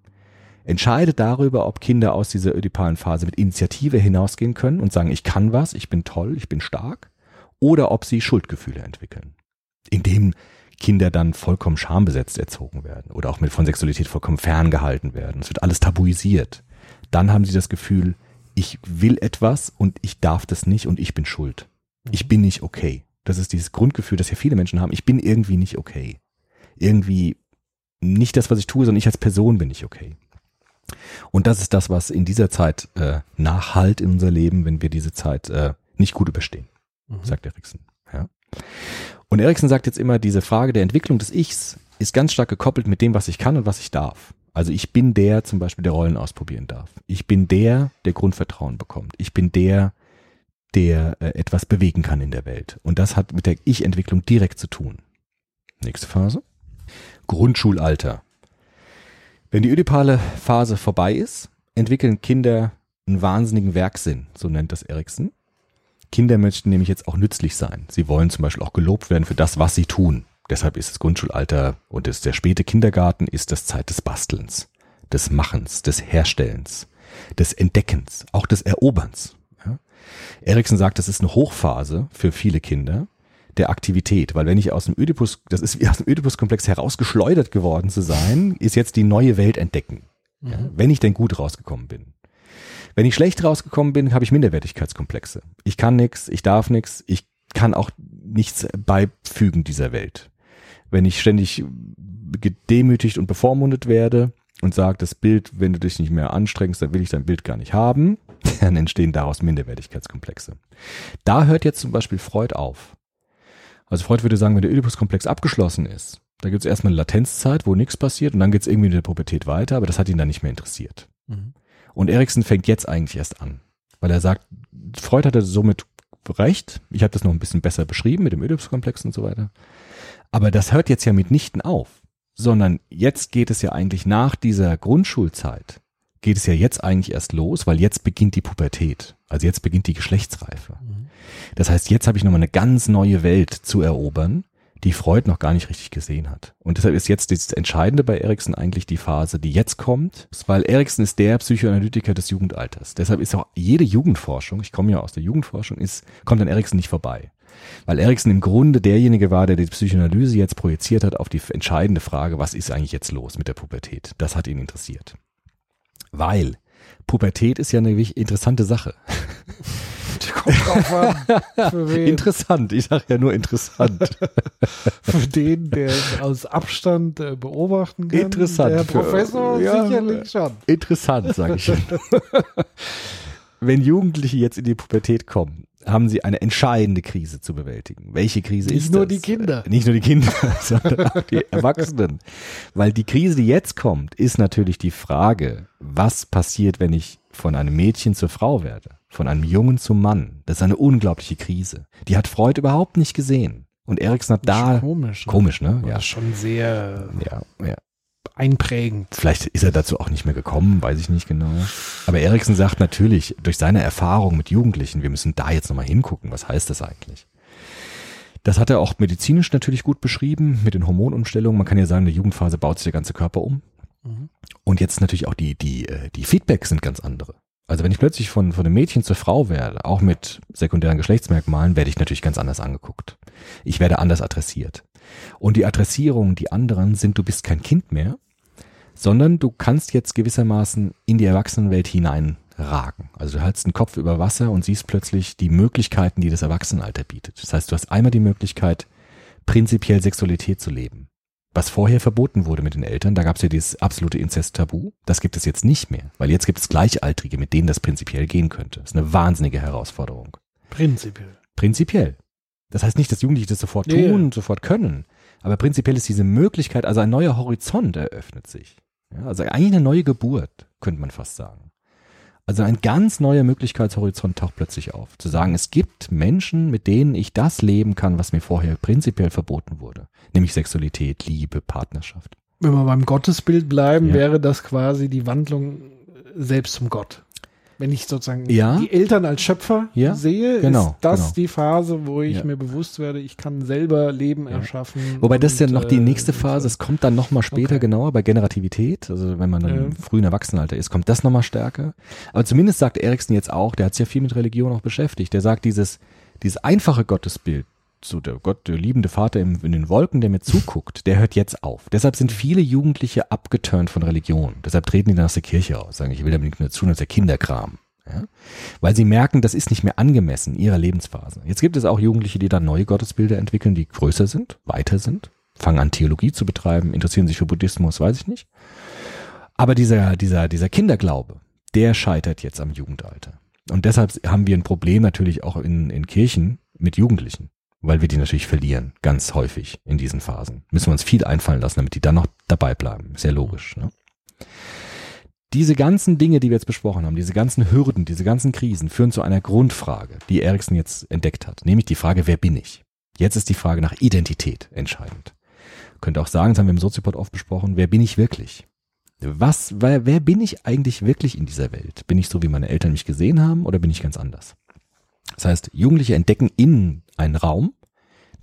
entscheidet darüber, ob Kinder aus dieser ödipalen Phase mit Initiative hinausgehen können und sagen, ich kann was, ich bin toll, ich bin stark, oder ob sie Schuldgefühle entwickeln. Indem Kinder dann vollkommen schambesetzt erzogen werden oder auch mit von Sexualität vollkommen ferngehalten werden. Es wird alles tabuisiert. Dann haben sie das Gefühl, ich will etwas und ich darf das nicht und ich bin schuld. Ich bin nicht okay. Das ist dieses Grundgefühl, das ja viele Menschen haben. Ich bin irgendwie nicht okay. Irgendwie nicht das, was ich tue, sondern ich als Person bin nicht okay. Und das ist das, was in dieser Zeit äh, nachhalt in unser Leben, wenn wir diese Zeit äh, nicht gut überstehen, mhm. sagt Eriksen. Ja. Und Eriksen sagt jetzt immer, diese Frage der Entwicklung des Ichs ist ganz stark gekoppelt mit dem, was ich kann und was ich darf. Also ich bin der zum Beispiel, der Rollen ausprobieren darf. Ich bin der, der Grundvertrauen bekommt. Ich bin der, der äh, etwas bewegen kann in der Welt. Und das hat mit der Ich-Entwicklung direkt zu tun. Nächste Phase. Grundschulalter. Wenn die ödipale Phase vorbei ist, entwickeln Kinder einen wahnsinnigen Werksinn, so nennt das Eriksen. Kinder möchten nämlich jetzt auch nützlich sein. Sie wollen zum Beispiel auch gelobt werden für das, was sie tun. Deshalb ist das Grundschulalter und ist der späte Kindergarten ist das Zeit des Bastelns, des Machens, des Herstellens, des Entdeckens, auch des Eroberns. Ja? Eriksen sagt, das ist eine Hochphase für viele Kinder der Aktivität, weil wenn ich aus dem Ödipus, das ist wie aus dem Ödipus-Komplex herausgeschleudert geworden zu sein, ist jetzt die neue Welt entdecken. Ja? Mhm. Wenn ich denn gut rausgekommen bin. Wenn ich schlecht rausgekommen bin, habe ich Minderwertigkeitskomplexe. Ich kann nichts, ich darf nichts, ich kann auch nichts beifügen dieser Welt. Wenn ich ständig gedemütigt und bevormundet werde und sage, das Bild, wenn du dich nicht mehr anstrengst, dann will ich dein Bild gar nicht haben, *laughs* dann entstehen daraus Minderwertigkeitskomplexe. Da hört jetzt zum Beispiel Freud auf. Also Freud würde sagen, wenn der Oedipus-Komplex abgeschlossen ist, da gibt es erstmal eine Latenzzeit, wo nichts passiert und dann geht es irgendwie in der Pubertät weiter, aber das hat ihn dann nicht mehr interessiert. Mhm. Und Erikson fängt jetzt eigentlich erst an, weil er sagt, Freud hatte somit recht. Ich habe das noch ein bisschen besser beschrieben mit dem Oedipus-Komplex und so weiter. Aber das hört jetzt ja mitnichten auf, sondern jetzt geht es ja eigentlich nach dieser Grundschulzeit, geht es ja jetzt eigentlich erst los, weil jetzt beginnt die Pubertät. Also jetzt beginnt die Geschlechtsreife. Das heißt, jetzt habe ich nochmal eine ganz neue Welt zu erobern die Freud noch gar nicht richtig gesehen hat. Und deshalb ist jetzt das Entscheidende bei Erikson eigentlich die Phase, die jetzt kommt, weil Erikson ist der Psychoanalytiker des Jugendalters. Deshalb ist auch jede Jugendforschung, ich komme ja aus der Jugendforschung, ist, kommt an Erikson nicht vorbei. Weil Erikson im Grunde derjenige war, der die Psychoanalyse jetzt projiziert hat auf die entscheidende Frage, was ist eigentlich jetzt los mit der Pubertät? Das hat ihn interessiert. Weil Pubertät ist ja eine interessante Sache. *laughs* Für. *laughs* Interessant, ich sage ja nur interessant. *laughs* für den, der es aus Abstand äh, beobachten kann. Interessant. Der Professor ja, sicherlich schon. Interessant, sage ich. Wenn Jugendliche jetzt in die Pubertät kommen, haben sie eine entscheidende Krise zu bewältigen. Welche Krise Nicht ist das? Nicht nur die Kinder. Nicht nur die Kinder, *laughs* sondern auch die Erwachsenen. Weil die Krise, die jetzt kommt, ist natürlich die Frage, was passiert, wenn ich von einem Mädchen zur Frau werde? Von einem Jungen zum Mann. Das ist eine unglaubliche Krise. Die hat Freud überhaupt nicht gesehen. Und Erikson hat da. Komisch. Ne? Komisch, ne? Ja. Schon sehr. Ja, ja. Einprägend. Vielleicht ist er dazu auch nicht mehr gekommen, weiß ich nicht genau. Aber Erikson sagt natürlich, durch seine Erfahrung mit Jugendlichen, wir müssen da jetzt nochmal hingucken, was heißt das eigentlich? Das hat er auch medizinisch natürlich gut beschrieben, mit den Hormonumstellungen. Man kann ja sagen, in der Jugendphase baut sich der ganze Körper um. Mhm. Und jetzt natürlich auch die, die, äh, die Feedbacks sind ganz andere. Also wenn ich plötzlich von, von einem Mädchen zur Frau werde, auch mit sekundären Geschlechtsmerkmalen, werde ich natürlich ganz anders angeguckt. Ich werde anders adressiert. Und die Adressierungen, die anderen sind, du bist kein Kind mehr, sondern du kannst jetzt gewissermaßen in die Erwachsenenwelt hineinragen. Also du hältst den Kopf über Wasser und siehst plötzlich die Möglichkeiten, die das Erwachsenenalter bietet. Das heißt, du hast einmal die Möglichkeit, prinzipiell Sexualität zu leben. Was vorher verboten wurde mit den Eltern, da gab es ja dieses absolute Inzest-Tabu. Das gibt es jetzt nicht mehr, weil jetzt gibt es Gleichaltrige, mit denen das prinzipiell gehen könnte. Das ist eine wahnsinnige Herausforderung. Prinzipiell. Prinzipiell. Das heißt nicht, dass Jugendliche das sofort tun und sofort können. Aber prinzipiell ist diese Möglichkeit, also ein neuer Horizont eröffnet sich. Ja, also eigentlich eine neue Geburt, könnte man fast sagen. Also ein ganz neuer Möglichkeitshorizont taucht plötzlich auf. Zu sagen, es gibt Menschen, mit denen ich das leben kann, was mir vorher prinzipiell verboten wurde. Nämlich Sexualität, Liebe, Partnerschaft. Wenn wir beim Gottesbild bleiben, Ja. wäre das quasi die Wandlung selbst zum Gott. Wenn ich sozusagen Ja. die Eltern als Schöpfer Ja, sehe, genau, ist das genau. die Phase, wo ich Ja. mir bewusst werde, ich kann selber Leben erschaffen. Wobei das ist ja noch die äh, nächste Phase, es kommt dann nochmal später Okay. genauer bei Generativität, also wenn man dann im frühen Erwachsenenalter ist, kommt das nochmal stärker. Aber zumindest sagt Erikson jetzt auch, der hat sich ja viel mit Religion auch beschäftigt, der sagt, dieses, dieses einfache Gottesbild, so der Gott, der liebende Vater im, in den Wolken, der mir zuguckt, der hört jetzt auf. Deshalb sind viele Jugendliche abgeturnt von Religion. Deshalb treten die dann aus der Kirche aus, sagen, ich will damit mehr zu ist der Kinderkram. Ja? Weil sie merken, das ist nicht mehr angemessen ihrer Lebensphase. Jetzt gibt es auch Jugendliche, die dann neue Gottesbilder entwickeln, die größer sind, weiter sind, fangen an Theologie zu betreiben, interessieren sich für Buddhismus, weiß ich nicht. Aber dieser, dieser, dieser Kinderglaube, der scheitert jetzt am Jugendalter. Und deshalb haben wir ein Problem natürlich auch in, in Kirchen mit Jugendlichen, weil wir die natürlich verlieren, ganz häufig in diesen Phasen. Müssen wir uns viel einfallen lassen, damit die dann noch dabei bleiben. Ja logisch. Ne? Diese ganzen Dinge, die wir jetzt besprochen haben, diese ganzen Hürden, diese ganzen Krisen führen zu einer Grundfrage, die Erikson jetzt entdeckt hat, nämlich die Frage, wer bin ich? Jetzt ist die Frage nach Identität entscheidend. Könnte auch sagen, das haben wir im Soziopod oft besprochen, wer bin ich wirklich? Was, wer, wer bin ich eigentlich wirklich in dieser Welt? Bin ich so, wie meine Eltern mich gesehen haben, oder bin ich ganz anders? Das heißt, Jugendliche entdecken innen einen Raum,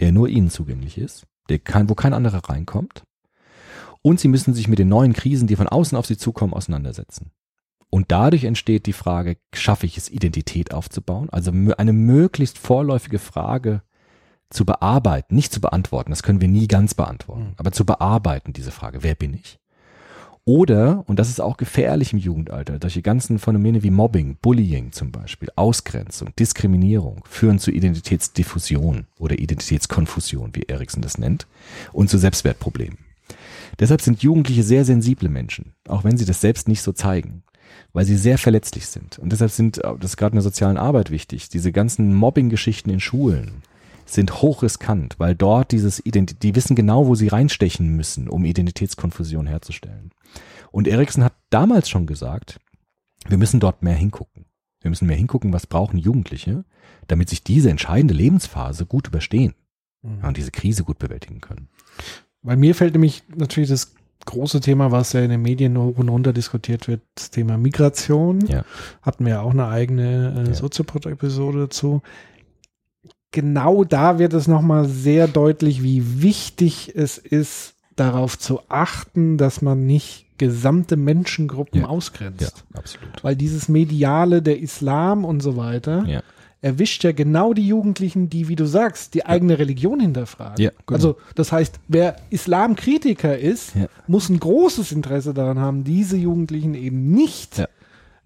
der nur ihnen zugänglich ist, der kein, wo kein anderer reinkommt. Und sie müssen sich mit den neuen Krisen, die von außen auf sie zukommen, auseinandersetzen. Und dadurch entsteht die Frage, schaffe ich es, Identität aufzubauen? Also eine möglichst vorläufige Frage zu bearbeiten, nicht zu beantworten, das können wir nie ganz beantworten, Mhm. aber zu bearbeiten, diese Frage, wer bin ich? Oder, und das ist auch gefährlich im Jugendalter, solche ganzen Phänomene wie Mobbing, Bullying zum Beispiel, Ausgrenzung, Diskriminierung führen zu Identitätsdiffusion oder Identitätskonfusion, wie Erikson das nennt, und zu Selbstwertproblemen. Deshalb sind Jugendliche sehr sensible Menschen, auch wenn sie das selbst nicht so zeigen, weil sie sehr verletzlich sind. Und deshalb sind, äh, das ist gerade in der sozialen Arbeit wichtig, diese ganzen Mobbing-Geschichten in Schulen sind hochriskant, weil dort dieses Ident die wissen genau, wo sie reinstechen müssen, um Identitätskonfusion herzustellen. Und Erikson hat damals schon gesagt, wir müssen dort mehr hingucken. Wir müssen mehr hingucken, was brauchen Jugendliche, damit sich diese entscheidende Lebensphase gut überstehen ja, und diese Krise gut bewältigen können. Bei mir fällt nämlich natürlich das große Thema, was ja in den Medien hoch und runter diskutiert wird, das Thema Migration. Ja. Hatten wir ja auch eine eigene äh, Ja. Soziopod-Episode dazu. Genau da wird es nochmal sehr deutlich, wie wichtig es ist, darauf zu achten, dass man nicht gesamte Menschengruppen Ja. ausgrenzt. absolut. Weil dieses Mediale, der Islam und so weiter, Ja. erwischt ja genau die Jugendlichen, die, wie du sagst, die eigene Religion hinterfragen. Ja, genau. Also das heißt, wer Islamkritiker ist, Ja. muss ein großes Interesse daran haben, diese Jugendlichen eben nicht Ja.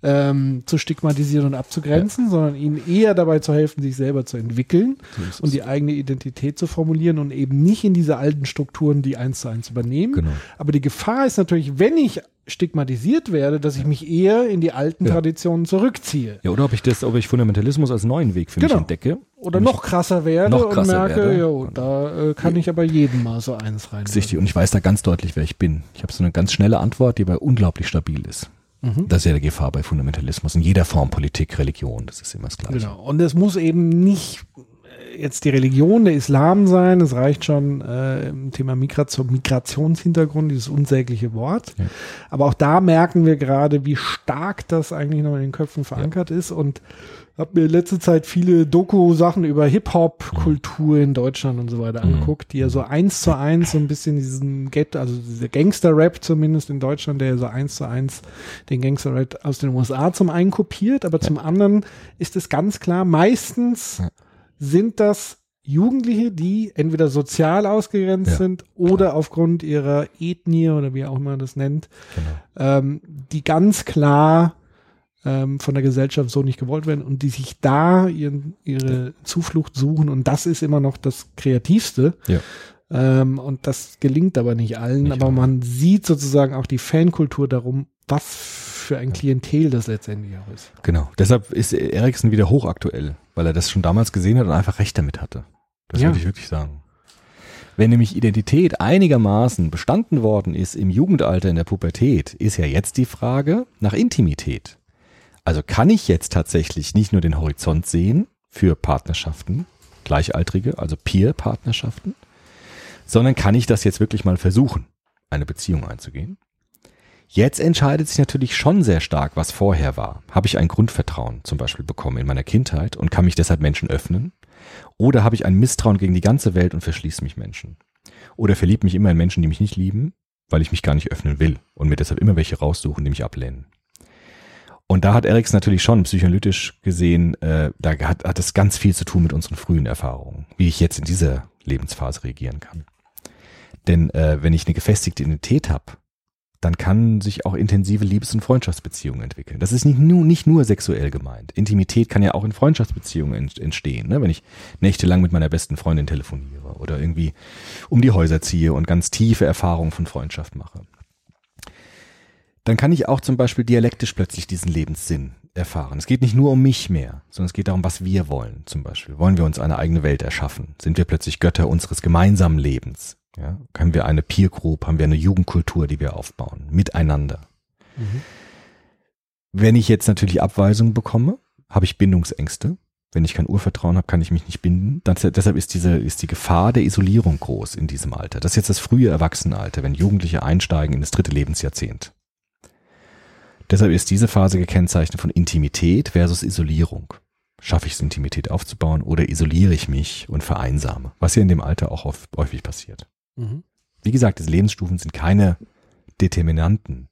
Ähm, zu stigmatisieren und abzugrenzen, sondern ihnen eher dabei zu helfen, sich selber zu entwickeln So und die eigene Identität zu formulieren und eben nicht in diese alten Strukturen, die eins zu eins übernehmen. Genau. Aber die Gefahr ist natürlich, wenn ich stigmatisiert werde, dass ich mich eher in die alten Ja. Traditionen zurückziehe. Ja, oder ob ich das, ob ich Fundamentalismus als neuen Weg für mich Genau. entdecke. Oder Und noch krasser werde noch und krasser merke, werde. jo, da äh, kann ich aber jedem mal so eins rein. ich, richtig, und ich weiß da ganz deutlich, wer ich bin. Ich habe so eine ganz schnelle Antwort, die aber unglaublich stabil ist. Mhm. Das ist ja die Gefahr bei Fundamentalismus in jeder Form, Politik, Religion, das ist immer das Gleiche. Genau. Und es muss eben nicht äh, jetzt die Religion, der Islam sein. Es reicht schon äh, im Thema Migration, Migrationshintergrund, dieses unsägliche Wort. Ja. Aber auch da merken wir gerade, wie stark das eigentlich noch in den Köpfen verankert ist. Und habe mir in letzter Zeit viele Doku-Sachen über Hip-Hop-Kultur in Deutschland und so weiter Mhm. angeguckt, die ja so eins zu eins so ein bisschen diesen Get, also dieser Gangster-Rap zumindest in Deutschland, der ja so eins zu eins den Gangster-Rap aus den USA zum einen kopiert, aber zum anderen ist es ganz klar, meistens sind das Jugendliche, die entweder sozial ausgegrenzt Ja, sind oder aufgrund ihrer Ethnie oder wie auch immer man das nennt, Genau. ähm, die ganz klar ähm, von der Gesellschaft so nicht gewollt werden und die sich da ihren, ihre Zuflucht suchen und das ist immer noch das Kreativste. Ja. Ähm, und das gelingt aber nicht allen, Nicht aber allen. man sieht sozusagen auch die Fankultur darum, was für ein Klientel das letztendlich auch ist. Genau. Deshalb ist Eriksen wieder hochaktuell, weil er das schon damals gesehen hat und einfach recht damit hatte. Das Ja. würde ich wirklich sagen. Wenn nämlich Identität einigermaßen bestanden worden ist im Jugendalter, in der Pubertät, ist ja jetzt die Frage nach Intimität. Also kann ich jetzt tatsächlich nicht nur den Horizont sehen für Partnerschaften, Gleichaltrige, also Peer-Partnerschaften, sondern kann ich das jetzt wirklich mal versuchen, eine Beziehung einzugehen? Jetzt entscheidet sich natürlich schon sehr stark, was vorher war. Habe ich ein Grundvertrauen zum Beispiel bekommen in meiner Kindheit und kann mich deshalb Menschen öffnen? Oder habe ich ein Misstrauen gegen die ganze Welt und verschließe mich Menschen? Oder verliebe mich immer in Menschen, die mich nicht lieben, weil ich mich gar nicht öffnen will und mir deshalb immer welche raussuchen, die mich ablehnen? Und da hat Eriks natürlich schon psychoanalytisch gesehen, äh, da hat, hat es ganz viel zu tun mit unseren frühen Erfahrungen, wie ich jetzt in dieser Lebensphase reagieren kann. Denn äh, wenn ich eine gefestigte Identität habe, dann kann sich auch intensive Liebes- und Freundschaftsbeziehungen entwickeln. Das ist nicht nur, nicht nur sexuell gemeint. Intimität kann ja auch in Freundschaftsbeziehungen ent- entstehen. Ne? Wenn ich nächtelang mit meiner besten Freundin telefoniere oder irgendwie um die Häuser ziehe und ganz tiefe Erfahrungen von Freundschaft mache. Dann kann ich auch zum Beispiel dialektisch plötzlich diesen Lebenssinn erfahren. Es geht nicht nur um mich mehr, sondern es geht darum, was wir wollen. Zum Beispiel wollen wir uns eine eigene Welt erschaffen? Sind wir plötzlich Götter unseres gemeinsamen Lebens? Ja, haben wir eine Peer Group, haben wir eine Jugendkultur, die wir aufbauen, miteinander. Wenn ich jetzt natürlich Abweisungen bekomme, habe ich Bindungsängste. Wenn ich kein Urvertrauen habe, kann ich mich nicht binden. Dann, deshalb ist diese, ist die Gefahr der Isolierung groß in diesem Alter. Das ist jetzt das frühe Erwachsenenalter, wenn Jugendliche einsteigen in das dritte Lebensjahrzehnt. Deshalb ist diese Phase gekennzeichnet von Intimität versus Isolierung. Schaffe ich es, Intimität aufzubauen oder isoliere ich mich und vereinsame? Was ja in dem Alter auch oft- häufig passiert. Mhm. Wie gesagt, diese Lebensstufen sind keine Determinanten,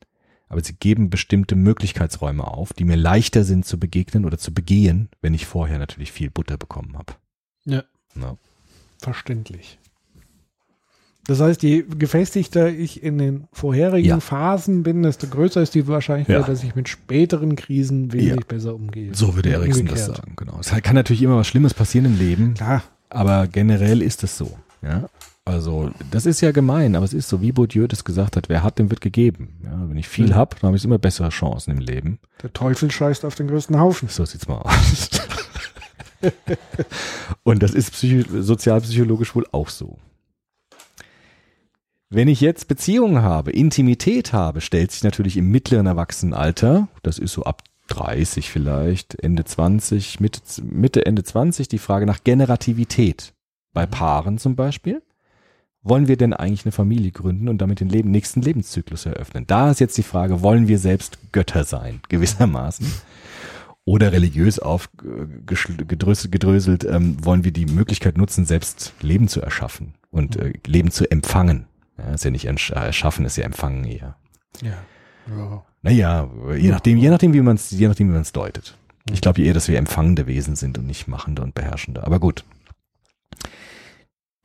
aber sie geben bestimmte Möglichkeitsräume auf, die mir leichter sind zu begegnen oder zu begehen, wenn ich vorher natürlich viel Butter bekommen habe. Ja. Ja. Verständlich. Das heißt, je gefestigter ich in den vorherigen Ja. Phasen bin, desto größer ist die Wahrscheinlichkeit, Ja. dass ich mit späteren Krisen wesentlich Ja. besser umgehe. So würde Erikson das sagen, genau. Es kann natürlich immer was Schlimmes passieren im Leben, Klar. aber generell ist es so. Ja? Also, das ist ja gemein, aber es ist so, wie Bourdieu das gesagt hat, wer hat, dem wird gegeben. Ja, wenn ich viel Mhm. hab, dann habe ich immer bessere Chancen im Leben. Der Teufel scheißt auf den größten Haufen. So sieht's mal aus. *laughs* Und das ist psycho sozialpsychologisch wohl auch so. Wenn ich jetzt Beziehungen habe, Intimität habe, stellt sich natürlich im mittleren Erwachsenenalter, das ist so ab 30 vielleicht, Ende 20, Mitte, Mitte, Ende 20, die Frage nach Generativität. Bei Paaren zum Beispiel. Wollen wir denn eigentlich eine Familie gründen und damit den Leben, nächsten Lebenszyklus eröffnen? Da ist jetzt die Frage, wollen wir selbst Götter sein, *laughs* gewissermaßen? Oder religiös aufgedröselt, gedröselt, ähm, wollen wir die Möglichkeit nutzen, selbst Leben zu erschaffen und äh, Leben zu empfangen. Ja, ist ja nicht äh, erschaffen, ist ja empfangen eher. Ja. ja. Naja, je nachdem, je nachdem, wie man es, je nachdem, wie man es deutet. Ich glaube eher, dass wir empfangende Wesen sind und nicht machende und beherrschende. Aber gut.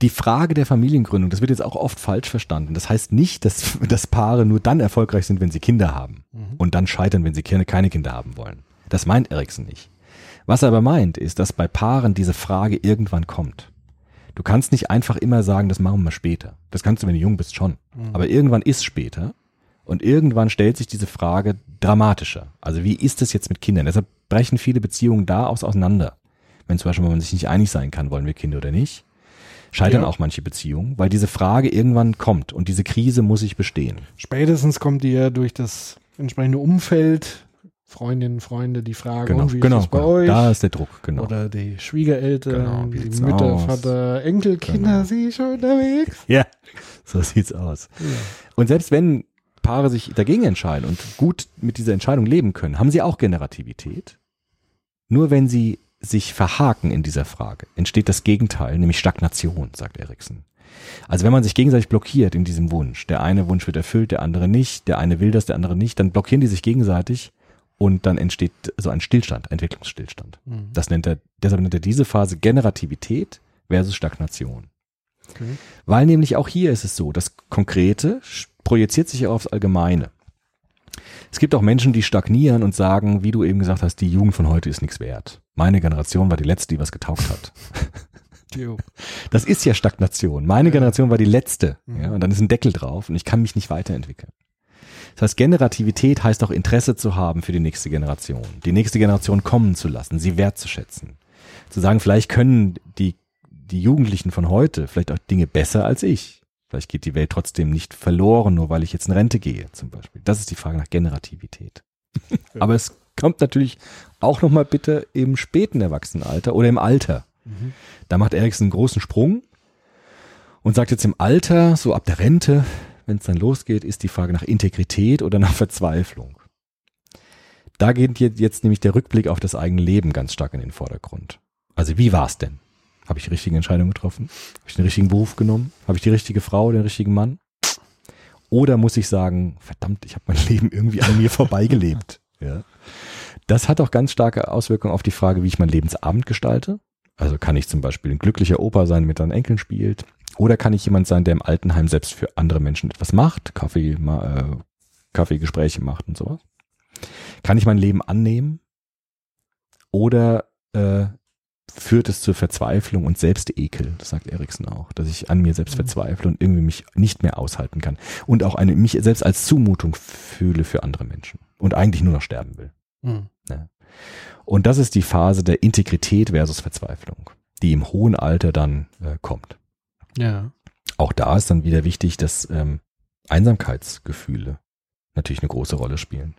Die Frage der Familiengründung, das wird jetzt auch oft falsch verstanden. Das heißt nicht, dass, dass Paare nur dann erfolgreich sind, wenn sie Kinder haben Mhm. und dann scheitern, wenn sie keine, keine Kinder haben wollen. Das meint Erikson nicht. Was er aber meint, ist, dass bei Paaren diese Frage irgendwann kommt. Du kannst nicht einfach immer sagen, das machen wir später. Das kannst du, wenn du jung bist, schon. Aber irgendwann ist später und irgendwann stellt sich diese Frage dramatischer. Also wie ist es jetzt mit Kindern? Deshalb brechen viele Beziehungen da aus auseinander. Wenn zum Beispiel man sich nicht einig sein kann, wollen wir Kinder oder nicht, scheitern Ja. auch manche Beziehungen, weil diese Frage irgendwann kommt und diese Krise muss sich bestehen. Spätestens kommt die ja durch das entsprechende Umfeld, Freundinnen, Freunde, die fragen, Genau, wie genau, ist es bei genau. euch? Da ist der Druck, genau. Oder die Schwiegereltern, Genau, wie die Mütter, aus? Vater, Enkelkinder, Genau. sie schon unterwegs? Ja, *laughs* so sieht's aus. Und selbst wenn Paare sich dagegen entscheiden und gut mit dieser Entscheidung leben können, haben sie auch Generativität. Nur wenn sie sich verhaken in dieser Frage, entsteht das Gegenteil, nämlich Stagnation, sagt Erikson. Also wenn man sich gegenseitig blockiert in diesem Wunsch, der eine Wunsch wird erfüllt, der andere nicht, der eine will das, der andere nicht, dann blockieren die sich gegenseitig und dann entsteht so ein Stillstand, Entwicklungsstillstand. Das nennt er, deshalb nennt er diese Phase Generativität versus Stagnation. Okay. Weil nämlich auch hier ist es so, das Konkrete projiziert sich aufs Allgemeine. Es gibt auch Menschen, die stagnieren und sagen, wie du eben gesagt hast, die Jugend von heute ist nichts wert. Meine Generation war die letzte, die was getaugt hat. *laughs* Das ist ja Stagnation. Meine Generation war die letzte. Ja, und dann ist ein Deckel drauf und ich kann mich nicht weiterentwickeln. Das heißt, Generativität heißt auch Interesse zu haben für die nächste Generation. Die nächste Generation kommen zu lassen, sie wertzuschätzen. Zu sagen, vielleicht können die, die Jugendlichen von heute vielleicht auch Dinge besser als ich. Vielleicht geht die Welt trotzdem nicht verloren, nur weil ich jetzt in Rente gehe, zum Beispiel. Das ist die Frage nach Generativität. *laughs* Aber es kommt natürlich auch nochmal bitte im späten Erwachsenenalter oder im Alter. Da macht Eriksen einen großen Sprung und sagt jetzt im Alter, so ab der Rente, wenn es dann losgeht, ist die Frage nach Integrität oder nach Verzweiflung. Da geht jetzt- nämlich der Rückblick auf das eigene Leben ganz stark in den Vordergrund. Also wie war's denn? Habe ich die richtige Entscheidung getroffen? Habe ich den richtigen Beruf genommen? Habe ich die richtige Frau, den richtigen Mann? Oder muss ich sagen, verdammt, ich habe mein *laughs* Leben irgendwie an mir vorbeigelebt. Ja. Das hat auch ganz starke Auswirkungen auf die Frage, wie ich mein Lebensabend gestalte. Also kann ich zum Beispiel ein glücklicher Opa sein, mit seinen Enkeln spielt. Oder kann ich jemand sein, der im Altenheim selbst für andere Menschen etwas macht, Kaffee, ma- äh, Kaffeegespräche macht und sowas. Kann ich mein Leben annehmen? Oder äh, führt es zur Verzweiflung und Selbstekel, das sagt Eriksen auch, dass ich an mir selbst verzweifle und irgendwie mich nicht mehr aushalten kann und auch eine, mich selbst als Zumutung fühle für andere Menschen und eigentlich nur noch sterben will. Mhm. Und das ist die Phase der Integrität versus Verzweiflung, die im hohen Alter dann äh, kommt. Ja. Auch da ist dann wieder wichtig, dass ähm, Einsamkeitsgefühle natürlich eine große Rolle spielen.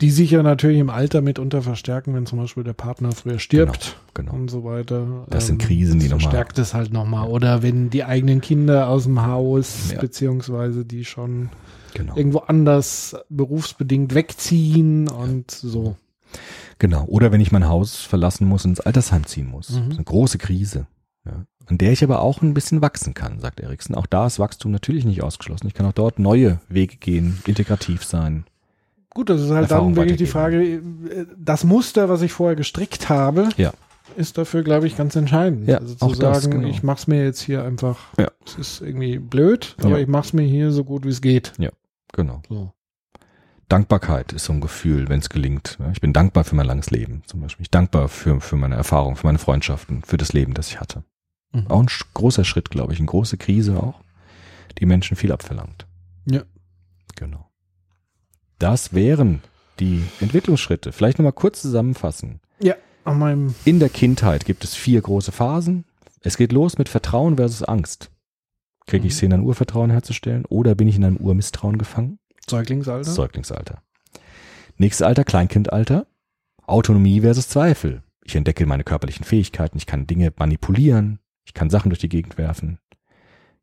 Die sich ja natürlich im Alter mitunter verstärken, wenn zum Beispiel der Partner früher stirbt Genau. und so weiter. Ähm, Das sind Krisen, die das noch mal- verstärkt es halt nochmal. Oder wenn die eigenen Kinder aus dem Haus, Ja. beziehungsweise die schon Genau. irgendwo anders berufsbedingt wegziehen und so. Genau. Oder wenn ich mein Haus verlassen muss und ins Altersheim ziehen muss. Mhm. Das ist eine große Krise. Ja. An der ich aber auch ein bisschen wachsen kann, sagt Eriksen. Auch da ist Wachstum natürlich nicht ausgeschlossen. Ich kann auch dort neue Wege gehen, integrativ sein. Gut, das ist halt Erfahrung dann wirklich die Frage, das Muster, was ich vorher gestrickt habe, Ja. ist dafür, glaube ich, ganz entscheidend. Ja, also zu auch das, sagen, genau. ich mach's mir jetzt hier einfach, Ja. es ist irgendwie blöd, aber Ja. ich mach's mir hier so gut wie es geht. Genau. So. Dankbarkeit ist so ein Gefühl, wenn es gelingt. Ja, Ich bin dankbar für mein langes Leben zum Beispiel. Ich bin dankbar für, für meine Erfahrung, für meine Freundschaften, für das Leben, das ich hatte. Mhm. Auch ein großer Schritt, glaube ich, eine große Krise auch, die Menschen viel abverlangt. Ja. Genau. Das wären die Entwicklungsschritte. Vielleicht nochmal kurz zusammenfassen. An meinem, In der Kindheit gibt es vier große Phasen. Es geht los mit Vertrauen versus Angst. Kriege ich Mhm. es hin, ein Urvertrauen herzustellen oder bin ich in einem Urmisstrauen gefangen? Säuglingsalter. Säuglingsalter. Nächstes Alter, Kleinkindalter. Autonomie versus Zweifel. Ich entdecke meine körperlichen Fähigkeiten, ich kann Dinge manipulieren, ich kann Sachen durch die Gegend werfen.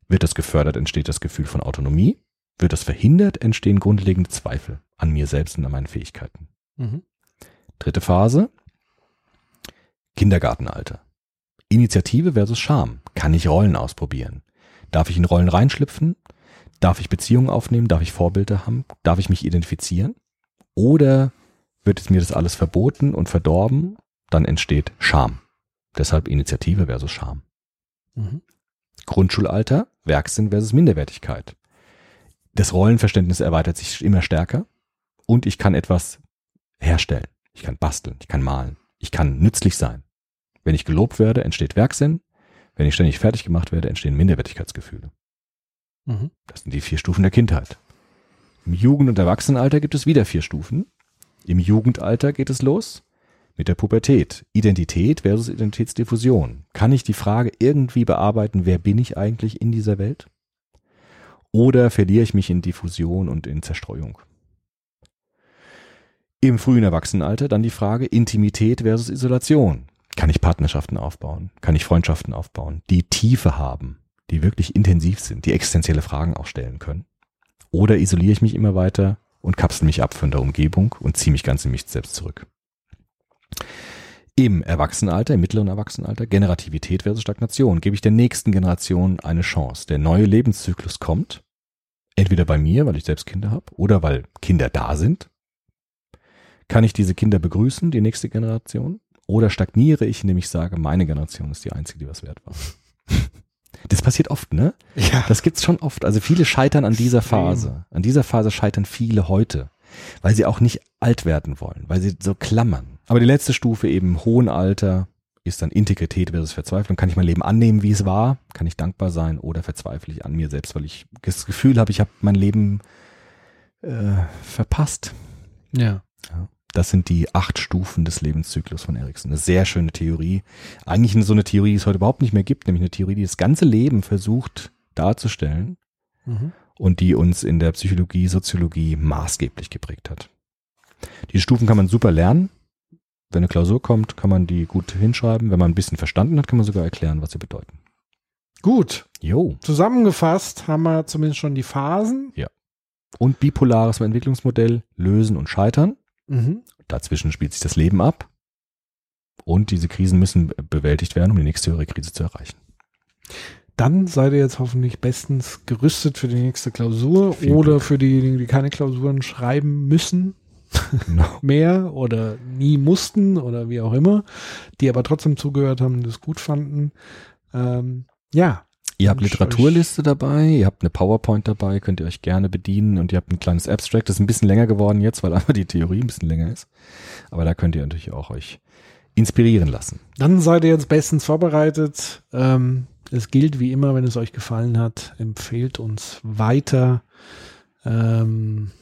Wird das gefördert, entsteht das Gefühl von Autonomie. Wird das verhindert, entstehen grundlegende Zweifel an mir selbst und an meinen Fähigkeiten. Mhm. Dritte Phase. Kindergartenalter. Initiative versus Scham. Kann ich Rollen ausprobieren? Darf ich in Rollen reinschlüpfen? Darf ich Beziehungen aufnehmen? Darf ich Vorbilder haben? Darf ich mich identifizieren? Oder wird es mir das alles verboten und verdorben? Dann entsteht Scham. Deshalb Initiative versus Scham. Mhm. Grundschulalter, Werksinn versus Minderwertigkeit. Das Rollenverständnis erweitert sich immer stärker und ich kann etwas herstellen. Ich kann basteln, ich kann malen, ich kann nützlich sein. Wenn ich gelobt werde, entsteht Werksinn. Wenn ich ständig fertig gemacht werde, entstehen Minderwertigkeitsgefühle. Mhm. Das sind die vier Stufen der Kindheit. Im Jugend- und Erwachsenenalter gibt es wieder vier Stufen. Im Jugendalter geht es los mit der Pubertät. Identität versus Identitätsdiffusion. Kann ich die Frage irgendwie bearbeiten, wer bin ich eigentlich in dieser Welt? Oder verliere ich mich in Diffusion und in Zerstreuung? Im frühen Erwachsenenalter dann die Frage Intimität versus Isolation. Kann ich Partnerschaften aufbauen? Kann ich Freundschaften aufbauen, die Tiefe haben, die wirklich intensiv sind, die existenzielle Fragen auch stellen können? Oder isoliere ich mich immer weiter und kapsel mich ab von der Umgebung und ziehe mich ganz in mich selbst zurück? Im Erwachsenenalter, im mittleren Erwachsenenalter, Generativität versus Stagnation, gebe ich der nächsten Generation eine Chance. Der neue Lebenszyklus kommt, entweder bei mir, weil ich selbst Kinder habe, oder weil Kinder da sind. Kann ich diese Kinder begrüßen, die nächste Generation? Oder stagniere ich, indem ich sage, meine Generation ist die einzige, die was wert war? Das passiert oft, ne? Ja. Das gibt's schon oft. Also viele scheitern an dieser. Phase. An dieser Phase scheitern viele heute, weil sie auch nicht alt werden wollen, weil sie so klammern. Aber die letzte Stufe eben hohen Alter ist dann Integrität versus Verzweiflung. Kann ich mein Leben annehmen, wie es war? Kann ich dankbar sein oder verzweifle ich an mir selbst, weil ich das Gefühl habe, ich habe mein Leben äh, verpasst. Ja. Das sind die acht Stufen des Lebenszyklus von Erikson. Eine sehr schöne Theorie. Eigentlich so eine Theorie, die es heute überhaupt nicht mehr gibt, nämlich eine Theorie, die das ganze Leben versucht darzustellen Mhm. und die uns in der Psychologie, Soziologie maßgeblich geprägt hat. Die Stufen kann man super lernen. Wenn eine Klausur kommt, kann man die gut hinschreiben. Wenn man ein bisschen verstanden hat, kann man sogar erklären, was sie bedeuten. Gut. Jo. Zusammengefasst haben wir zumindest schon die Phasen. Und bipolares Entwicklungsmodell, lösen und scheitern. Mhm. Dazwischen spielt sich das Leben ab. Und diese Krisen müssen bewältigt werden, um die nächste höhere Krise zu erreichen. Dann seid ihr jetzt hoffentlich bestens gerüstet für die nächste Klausur Vielen oder Glück. für diejenigen, die keine Klausuren schreiben müssen Genau. *laughs* mehr oder nie mussten oder wie auch immer, die aber trotzdem zugehört haben und das gut fanden. Ähm, ja, Ihr habt Literaturliste dabei, ihr habt eine PowerPoint dabei, könnt ihr euch gerne bedienen und ihr habt ein kleines Abstract. Das ist ein bisschen länger geworden jetzt, weil *laughs* einfach die Theorie ein bisschen länger ist. Aber da könnt ihr natürlich auch euch inspirieren lassen. dann seid ihr jetzt bestens vorbereitet. Ähm, es gilt wie immer, wenn es euch gefallen hat, empfehlt uns weiter. Ähm,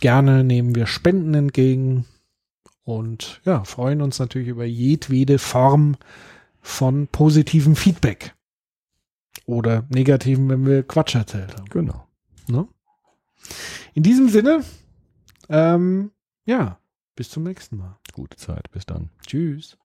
gerne nehmen wir Spenden entgegen und ja, freuen uns natürlich über jedwede Form von positivem Feedback. Oder negativen, wenn wir Quatsch erzählt haben. Genau. Ne? In diesem Sinne, ähm, ja, bis zum nächsten Mal. Gute Zeit. Bis dann. Tschüss.